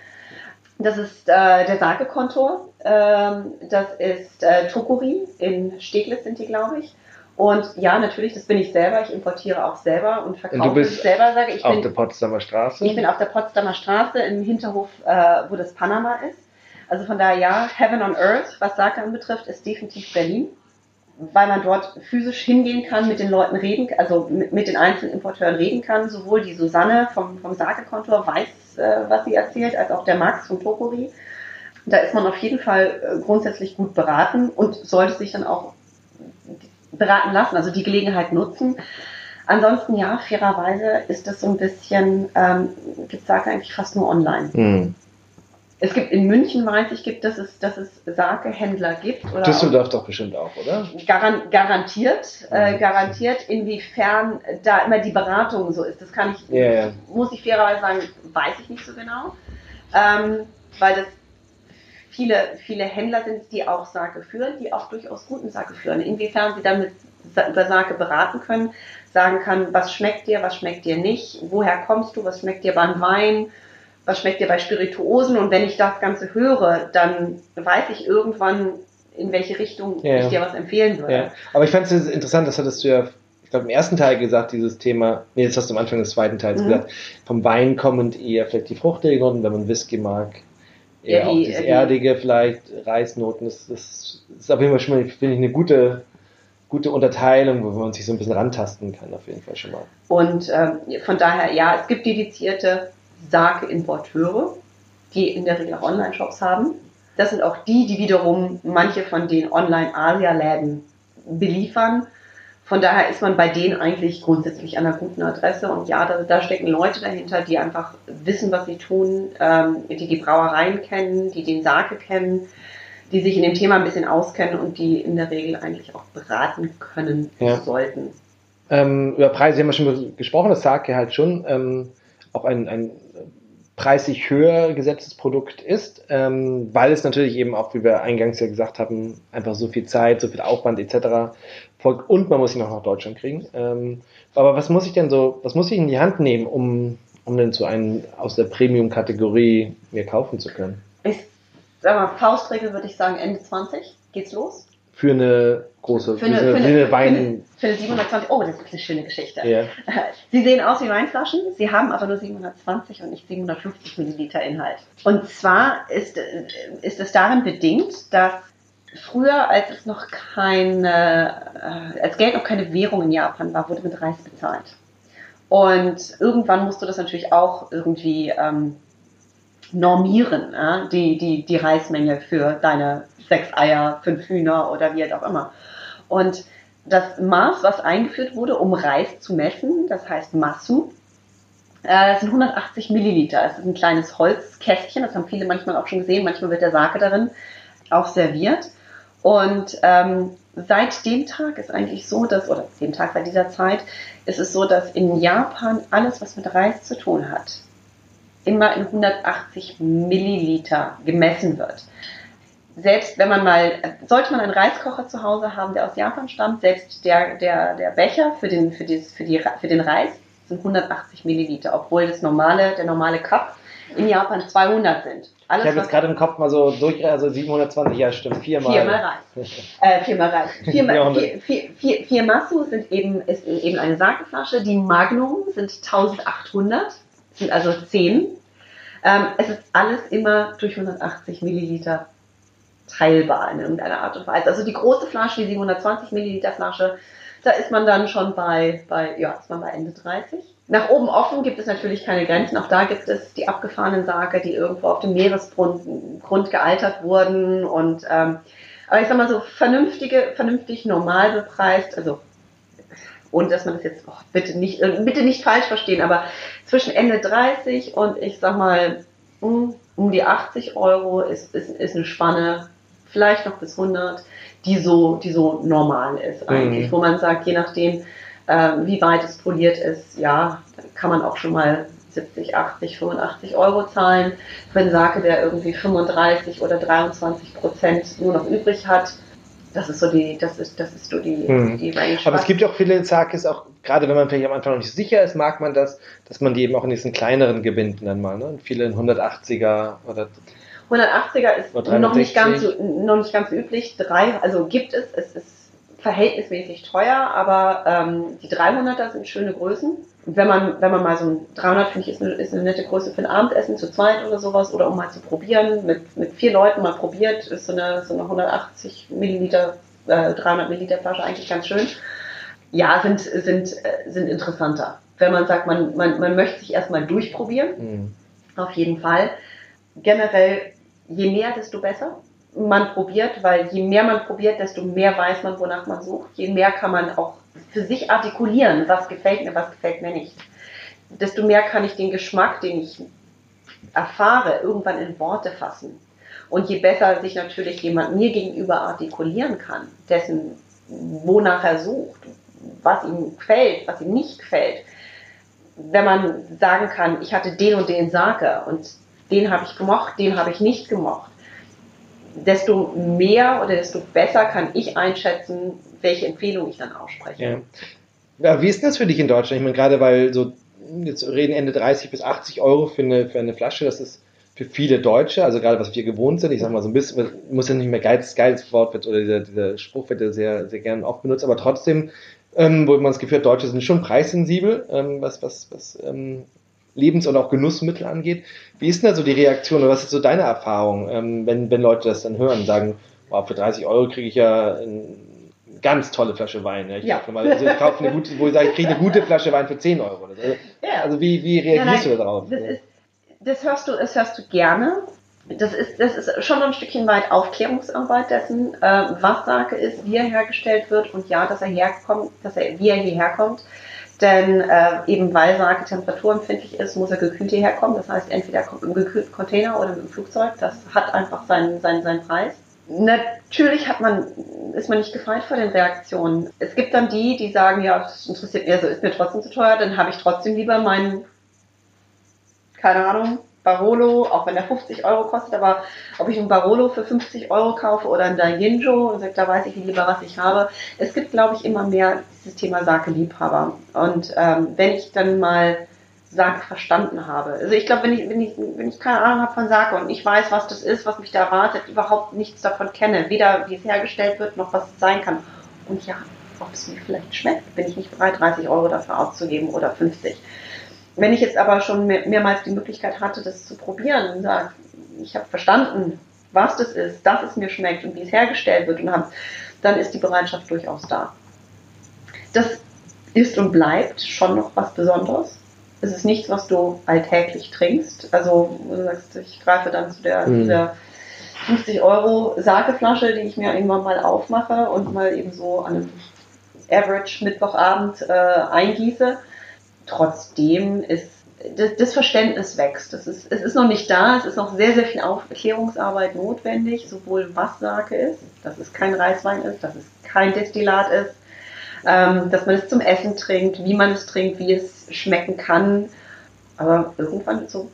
Das ist äh, der Sake-Kontor, ähm, das ist äh, Tokuri, in Steglitz sind die, glaube ich. Und ja, natürlich, das bin ich selber. Ich importiere auch selber und verkaufe und du bist selber. Sage ich auf bin, der Potsdamer Straße. Ich bin auf der Potsdamer Straße im Hinterhof, äh, wo das Panama ist. Also von daher ja, Heaven on Earth, was Sake anbetrifft, ist definitiv Berlin weil man dort physisch hingehen kann, mit den Leuten reden, also mit, mit den einzelnen Importeuren reden kann. Sowohl die Susanne vom, vom Sake-Kontor weiß, äh, was sie erzählt, als auch der Max vom Tokori. Da ist man auf jeden Fall äh, grundsätzlich gut beraten und sollte sich dann auch beraten lassen, also die Gelegenheit nutzen. Ansonsten ja, fairerweise ist das so ein bisschen, ähm, gibt Sake eigentlich fast nur online. Mhm. Es gibt in München, weiß ich, gibt, dass es, dass es Sake-Händler gibt. Oder Düsseldorf doch bestimmt auch, oder? Garan garantiert, äh, mhm. garantiert. Inwiefern da immer die Beratung so ist, das kann ich, yeah, muss ich fairerweise sagen, weiß ich nicht so genau. Ähm, weil das viele, viele Händler sind, die auch Sake führen, die auch durchaus guten Sake führen. Inwiefern sie damit über Sake beraten können, sagen kann, was schmeckt dir, was schmeckt dir nicht, woher kommst du, was schmeckt dir beim Wein, was schmeckt dir bei Spirituosen und wenn ich das Ganze höre, dann weiß ich irgendwann, in welche Richtung ja, ich dir was empfehlen würde. Ja. Aber ich fand es interessant, das hattest du ja, ich glaube, im ersten Teil gesagt, dieses Thema, nee, jetzt hast du am Anfang des zweiten Teils mhm. gesagt, vom Wein kommend eher vielleicht die fruchtigen Noten, wenn man Whisky mag, eher ja, die, auch das Erdige vielleicht, Reisnoten, das, das ist auf jeden Fall schon mal, finde ich, eine gute, gute Unterteilung, wo man sich so ein bisschen rantasten kann, auf jeden Fall schon mal. Und ähm, von daher, ja, es gibt dedizierte Sake-Importeure, die in der Regel auch Online-Shops haben. Das sind auch die, die wiederum manche von den Online-Asia-Läden beliefern. Von daher ist man bei denen eigentlich grundsätzlich an einer guten Adresse. Und ja, da, da stecken Leute dahinter, die einfach wissen, was sie tun, ähm, die die Brauereien kennen, die den Sake kennen, die sich in dem Thema ein bisschen auskennen und die in der Regel eigentlich auch beraten können ja. sollten. Ähm, über Preise haben wir schon gesprochen, das Sake halt schon. Ähm, auch ein, ein preislich höher gesetztes Produkt ist, ähm, weil es natürlich eben auch, wie wir eingangs ja gesagt haben, einfach so viel Zeit, so viel Aufwand etc. folgt und man muss ihn auch nach Deutschland kriegen. Ähm, aber was muss ich denn so, was muss ich in die Hand nehmen, um, um denn so einen aus der Premium-Kategorie mir kaufen zu können? Ich sag mal, Faustregel würde ich sagen, Ende 20 geht's los. Für eine große, Für eine, für, eine, für, eine, für eine 720, oh, das ist eine schöne Geschichte. Ja. Sie sehen aus wie Weinflaschen, sie haben aber nur 720 und nicht 750 Milliliter Inhalt. Und zwar ist, ist es darin bedingt, dass früher, als es noch keine, äh, als Geld noch keine Währung in Japan war, wurde mit Reis bezahlt. Und irgendwann musst du das natürlich auch irgendwie ähm, normieren, ja? die, die, die Reismenge für deine sechs Eier, fünf Hühner oder wie auch immer. Und das Maß, was eingeführt wurde, um Reis zu messen, das heißt Masu, äh, das sind 180 Milliliter. Es ist ein kleines Holzkästchen, das haben viele manchmal auch schon gesehen. Manchmal wird der Sake darin auch serviert. Und ähm, seit dem Tag ist eigentlich so, dass, oder dem Tag seit dieser Zeit, ist es so, dass in Japan alles, was mit Reis zu tun hat, immer in 180 Milliliter gemessen wird. Selbst wenn man mal, sollte man einen Reiskocher zu Hause haben, der aus Japan stammt, selbst der, der, der Becher für den, für, dieses, für, die, für den Reis sind 180 Milliliter, obwohl das normale, der normale Cup in Japan 200 sind. Alles, ich habe jetzt gerade im Kopf mal so durch, also 720, ja stimmt, viermal. Viermal Reis. äh, viermal Reis. Viermal, vier, vier, vier, vier Masu sind eben, ist eben eine Sakeflasche. Die Magnum sind 1800, sind also 10. Ähm, es ist alles immer durch 180 Milliliter teilbar in irgendeiner Art und Weise. Also die große Flasche, die 720 Milliliter Flasche, da ist man dann schon bei, bei, ja, ist man bei Ende 30. Nach oben offen gibt es natürlich keine Grenzen. Auch da gibt es die abgefahrenen Sake, die irgendwo auf dem Meeresgrund Grund gealtert wurden. Und ähm, aber ich sag mal so vernünftige, vernünftig normal bepreist, also und dass man das jetzt oh, bitte nicht bitte nicht falsch verstehen, aber zwischen Ende 30 und ich sag mal um, um die 80 Euro ist, ist, ist eine Spanne, vielleicht noch bis 100, die so, die so normal ist eigentlich, mhm. wo man sagt, je nachdem, äh, wie weit es poliert ist, ja, kann man auch schon mal 70, 80, 85 Euro zahlen. Für einen Sake, der irgendwie 35 oder 23 Prozent nur noch übrig hat, das ist so die, das ist, das ist so die, hm. die Range. Aber es gibt ja auch viele Sakes, auch gerade wenn man vielleicht am Anfang noch nicht sicher ist, mag man das, dass man die eben auch in diesen kleineren Gebinden dann mal, ne? Viele in 180er oder 180er ist noch nicht ganz so, noch nicht ganz üblich. Drei, also gibt es, es ist verhältnismäßig teuer, aber ähm, die 300er sind schöne Größen. wenn man, wenn man mal so ein 300 finde ich ist eine, ist eine nette Größe für ein Abendessen zu zweit oder sowas oder um mal zu probieren, mit, mit vier Leuten mal probiert, ist so eine, so eine 180 Milliliter, äh, 300 Milliliter Flasche eigentlich ganz schön. Ja, sind, sind, äh, sind interessanter. Wenn man sagt, man, man, man möchte sich erstmal durchprobieren, mhm. auf jeden Fall. Generell, je mehr, desto besser man probiert, weil je mehr man probiert, desto mehr weiß man, wonach man sucht. Je mehr kann man auch für sich artikulieren, was gefällt mir, was gefällt mir nicht. Desto mehr kann ich den Geschmack, den ich erfahre, irgendwann in Worte fassen. Und je besser sich natürlich jemand mir gegenüber artikulieren kann, dessen, wonach er sucht, was ihm gefällt, was ihm nicht gefällt, wenn man sagen kann, ich hatte den und den Sake und den habe ich gemocht, den habe ich nicht gemocht, desto mehr oder desto besser kann ich einschätzen, welche Empfehlung ich dann ausspreche. Ja. wie ist das für dich in Deutschland? Ich meine, gerade weil so, jetzt reden Ende 30 bis 80 Euro für eine, für eine Flasche, das ist für viele Deutsche, also gerade was wir gewohnt sind, ich sag mal so ein bisschen, muss ja nicht mehr geiles, geiles Wort wird oder dieser, dieser Spruch wird ja sehr, sehr gerne oft benutzt, aber trotzdem, ähm, wo man das Gefühl hat, Deutsche sind schon preissensibel, ähm, was, was, was ähm, Lebens- und auch Genussmittel angeht. Wie ist denn da so die Reaktion oder was ist so deine Erfahrung, ähm, wenn, wenn Leute das dann hören und sagen, wow, für 30 Euro kriege ich ja eine ganz tolle Flasche Wein. Ich, ja. mal, also ich kaufe eine gute, wo ich sage, ich kriege eine gute Flasche Wein für 10 Euro. Also, ja. also wie, wie reagierst ja, nein, du darauf? Das, ist, das, hörst du, das hörst du gerne. Das ist, das ist schon ein Stückchen weit Aufklärungsarbeit dessen, äh, was Sake ist, wie er hergestellt wird und ja, dass er herkommt, dass er, wie er hierher kommt. Denn äh, eben weil Sake temperaturempfindlich ist, muss er gekühlt hierher kommen. Das heißt, entweder kommt im gekühlten Container oder mit dem Flugzeug. Das hat einfach seinen, seinen, seinen Preis. Natürlich hat man, ist man nicht gefeit vor den Reaktionen. Es gibt dann die, die sagen, ja, das interessiert mich, also ist mir trotzdem zu teuer, dann habe ich trotzdem lieber meinen, keine Ahnung, Barolo, auch wenn der 50 Euro kostet, aber ob ich einen Barolo für 50 Euro kaufe oder einen Dainjo, da weiß ich lieber, was ich habe. Es gibt, glaube ich, immer mehr dieses Thema Sake-Liebhaber. Und ähm, wenn ich dann mal Sake verstanden habe. Also ich glaube, wenn ich, wenn, ich, wenn ich keine Ahnung habe von Sake und ich weiß, was das ist, was mich da erwartet, überhaupt nichts davon kenne, weder wie es hergestellt wird, noch was es sein kann. Und ja, ob es mir vielleicht schmeckt, bin ich nicht bereit, 30 Euro dafür auszugeben oder 50. Wenn ich jetzt aber schon mehr, mehrmals die Möglichkeit hatte, das zu probieren und sage, ich habe verstanden, was das ist, dass es mir schmeckt und wie es hergestellt wird und hab, dann ist die Bereitschaft durchaus da. Das ist und bleibt schon noch was Besonderes. Es ist nichts, was du alltäglich trinkst. Also du sagst, ich greife dann zu der, mhm. der 50 Euro Sakeflasche, die ich mir irgendwann mal aufmache und mal eben so an einem Average Mittwochabend äh, eingieße. Trotzdem ist das, Verständnis wächst. Das ist, es ist noch nicht da, es ist noch sehr, sehr viel Aufklärungsarbeit notwendig, sowohl was Sake ist, dass es kein Reiswein ist, dass es kein Destillat ist, ähm, dass man es zum Essen trinkt, wie man es trinkt, wie es schmecken kann. Aber irgendwann so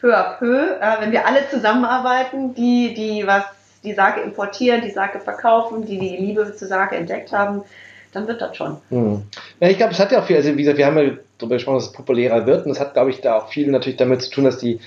peu à peu, äh, wenn wir alle zusammenarbeiten, die, die was, die Sake importieren, die Sake verkaufen, die die Liebe zu Sake entdeckt haben, dann wird das schon. Hm. Ja, ich glaube, es hat ja auch viel, also wie gesagt, wir haben ja darüber gesprochen, dass es populärer wird und es hat, glaube ich, da auch viel natürlich damit zu tun, dass die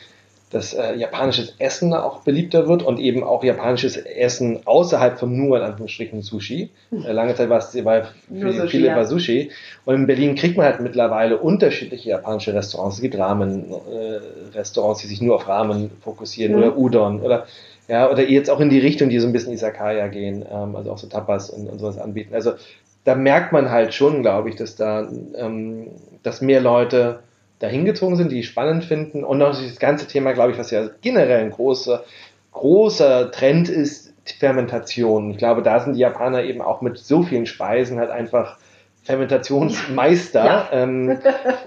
dass äh, japanisches Essen auch beliebter wird und eben auch japanisches Essen außerhalb von nur in Anführungsstrichen Sushi. Äh, lange Zeit war es war für Sushi, viele ja. war Sushi. Und in Berlin kriegt man halt mittlerweile unterschiedliche japanische Restaurants. Es gibt Ramen-Restaurants, äh, die sich nur auf Ramen fokussieren mhm. oder Udon oder ja, oder jetzt auch in die Richtung, die so ein bisschen Isakaya gehen, ähm, also auch so Tapas und, und sowas anbieten. Also da merkt man halt schon, glaube ich, dass da, ähm, dass mehr Leute dahin gezogen sind, die spannend finden. Und auch das ganze Thema, glaube ich, was ja generell ein großer, großer Trend ist, Fermentation. Ich glaube, da sind die Japaner eben auch mit so vielen Speisen halt einfach Fermentationsmeister. Ja. Ähm,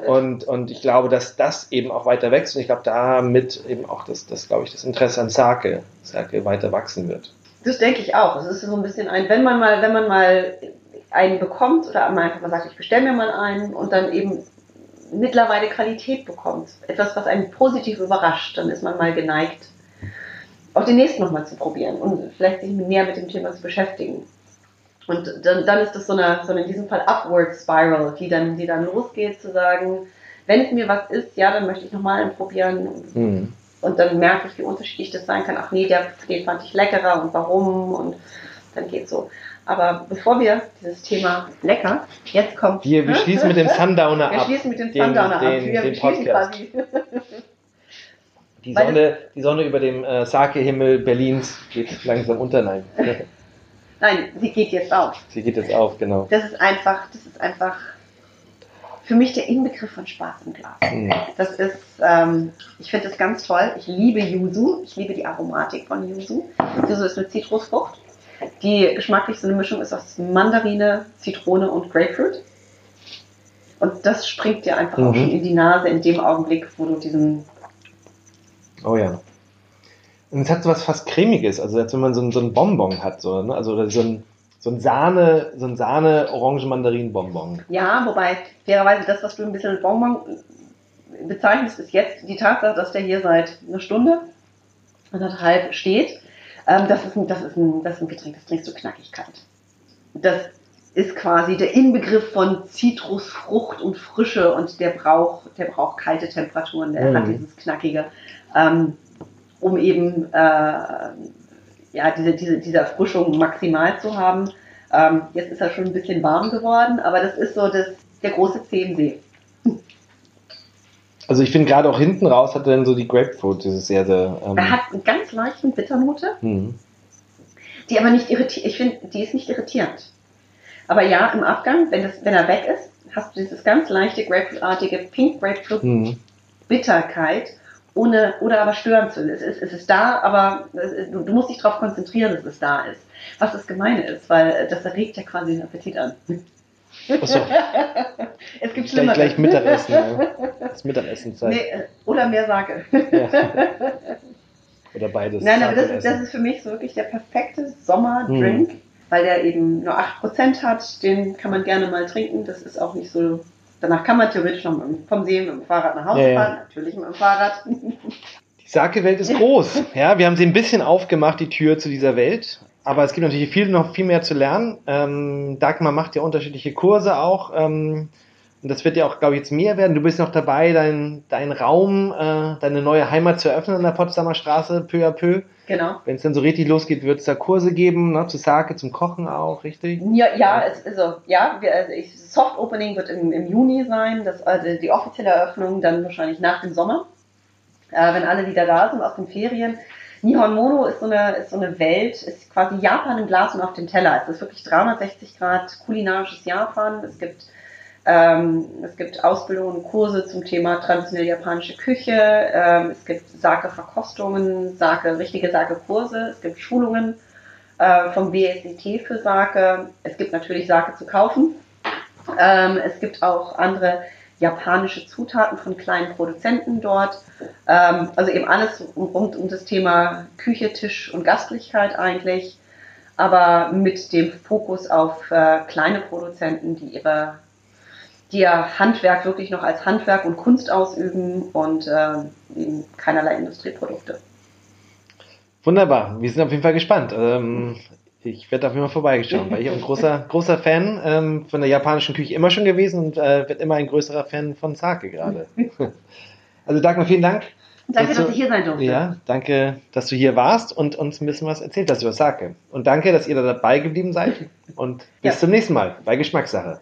und, und ich glaube, dass das eben auch weiter wächst. Und ich glaube, damit eben auch das, das glaube ich, das Interesse an Sake, Sake weiter wachsen wird. Das denke ich auch. Es ist so ein bisschen ein, wenn man mal, wenn man mal einen bekommt oder einfach mal sagt, ich bestelle mir mal einen und dann eben mittlerweile Qualität bekommt, etwas, was einen positiv überrascht, dann ist man mal geneigt, auch den nächsten nochmal zu probieren und vielleicht sich näher mit dem Thema zu beschäftigen. Und dann, dann ist das so eine, so eine, in diesem Fall Upward Spiral, die dann, die dann losgeht, zu sagen, wenn es mir was ist, ja, dann möchte ich nochmal einen probieren. Mhm. Und dann merke ich, wie unterschiedlich das sein kann. Ach nee, der, den fand ich leckerer und warum und dann geht's so. Aber bevor wir dieses Thema lecker, jetzt kommt. Wir, wir schließen mit dem Sundowner ab. Wir schließen mit dem Sundowner den, ab. Wir den Podcast. quasi. Die Sonne, die Sonne über dem äh, Sake-Himmel Berlins geht langsam unter. Nein. Nein, sie geht jetzt auf. Sie geht jetzt auf, genau. Das ist einfach, das ist einfach für mich der Inbegriff von Spaß im Glas. Das ist, ähm, ich finde das ganz toll. Ich liebe Yuzu. Ich liebe die Aromatik von Yuzu. Yuzu ist eine Zitrusfrucht die geschmacklich so eine Mischung ist aus Mandarine, Zitrone und Grapefruit. Und das springt dir einfach mhm. auch schon in die Nase in dem Augenblick, wo du diesen. Oh ja. Und es hat so was fast cremiges, also als wenn man so ein, so ein Bonbon hat, so, ne? also so ein, so ein Sahne, so ein Sahne Orange Mandarin Bonbon. Ja, wobei fairerweise das, was du ein bisschen Bonbon bezeichnest, ist jetzt die Tatsache, dass der hier seit einer Stunde anderthalb steht ähm, das, ist ein, das, ist ein, das ist ein Getränk, das trinkst du Knackigkeit. Das ist quasi der Inbegriff von Zitrusfrucht und Frische und der braucht, der braucht kalte Temperaturen, der mhm. hat dieses Knackige, ähm, um eben äh, ja, diese, diese, diese Erfrischung maximal zu haben. Ähm, jetzt ist er schon ein bisschen warm geworden, aber das ist so das, der große Zehensee. Also ich finde gerade auch hinten raus hat er dann so die Grapefruit, dieses sehr, sehr. Ähm er hat einen ganz leichten Bitternote, mhm. die aber nicht irritiert. Ich finde, die ist nicht irritierend. Aber ja, im Abgang, wenn, das, wenn er weg ist, hast du dieses ganz leichte Grapefruitartige Pink Grapefruit mhm. Bitterkeit, ohne oder aber störend zu. Es ist, es ist da, aber du, du, musst dich darauf konzentrieren, dass es da ist. Was das Gemeine ist, weil das erregt ja quasi den Appetit an. Achso. es gibt gleich, gleich Mittagessen. Ja. Das Mittagessenzeit. Nee, äh, oder mehr Sage. Ja. Oder beides. Nein, aber das ist, das ist für mich so wirklich der perfekte Sommerdrink, hm. weil der eben nur 8% hat. Den kann man gerne mal trinken. Das ist auch nicht so. Danach kann man theoretisch noch vom See mit dem Fahrrad nach Hause ja, fahren. Natürlich mit dem Fahrrad. Sake-Welt ist groß. Ja, wir haben sie ein bisschen aufgemacht, die Tür zu dieser Welt. Aber es gibt natürlich viel, noch viel mehr zu lernen. Ähm, Dagmar macht ja unterschiedliche Kurse auch. Ähm, und das wird ja auch, glaube ich, jetzt mehr werden. Du bist noch dabei, deinen dein Raum, äh, deine neue Heimat zu eröffnen in der Potsdamer Straße, peu à peu. Genau. Wenn es dann so richtig losgeht, wird es da Kurse geben, ne, zu Sake, zum Kochen auch, richtig? Ja, ja, es, also, ja wir, also ich, Soft Opening wird im, im Juni sein, das, also die offizielle Eröffnung dann wahrscheinlich nach dem Sommer, äh, wenn alle wieder da sind aus den Ferien. Nihon Mono ist so eine, ist so eine Welt, ist quasi Japan im Glas und auf dem Teller. Es ist wirklich 360 Grad kulinarisches Japan. Es gibt ähm, es gibt Ausbildungen und Kurse zum Thema traditionelle japanische Küche. Ähm, es gibt Sake-Verkostungen, Sake, richtige Sake-Kurse. Es gibt Schulungen äh, vom BSIT für Sake. Es gibt natürlich Sake zu kaufen. Ähm, es gibt auch andere japanische Zutaten von kleinen Produzenten dort. Ähm, also eben alles rund um das Thema Küche, Tisch und Gastlichkeit eigentlich. Aber mit dem Fokus auf äh, kleine Produzenten, die ihre die ja Handwerk wirklich noch als Handwerk und Kunst ausüben und äh, eben keinerlei Industrieprodukte. Wunderbar, wir sind auf jeden Fall gespannt. Ähm, ich werde auf jeden Fall vorbeigeschaut, weil ich ein großer, großer Fan ähm, von der japanischen Küche immer schon gewesen und äh, werde immer ein größerer Fan von Sake gerade. also Dagmar, vielen Dank. Danke, dass, dass ich hier sein durfte. Ja, danke, dass du hier warst und uns ein bisschen was erzählt hast über Sake. Und danke, dass ihr da dabei geblieben seid. Und bis ja. zum nächsten Mal bei Geschmackssache.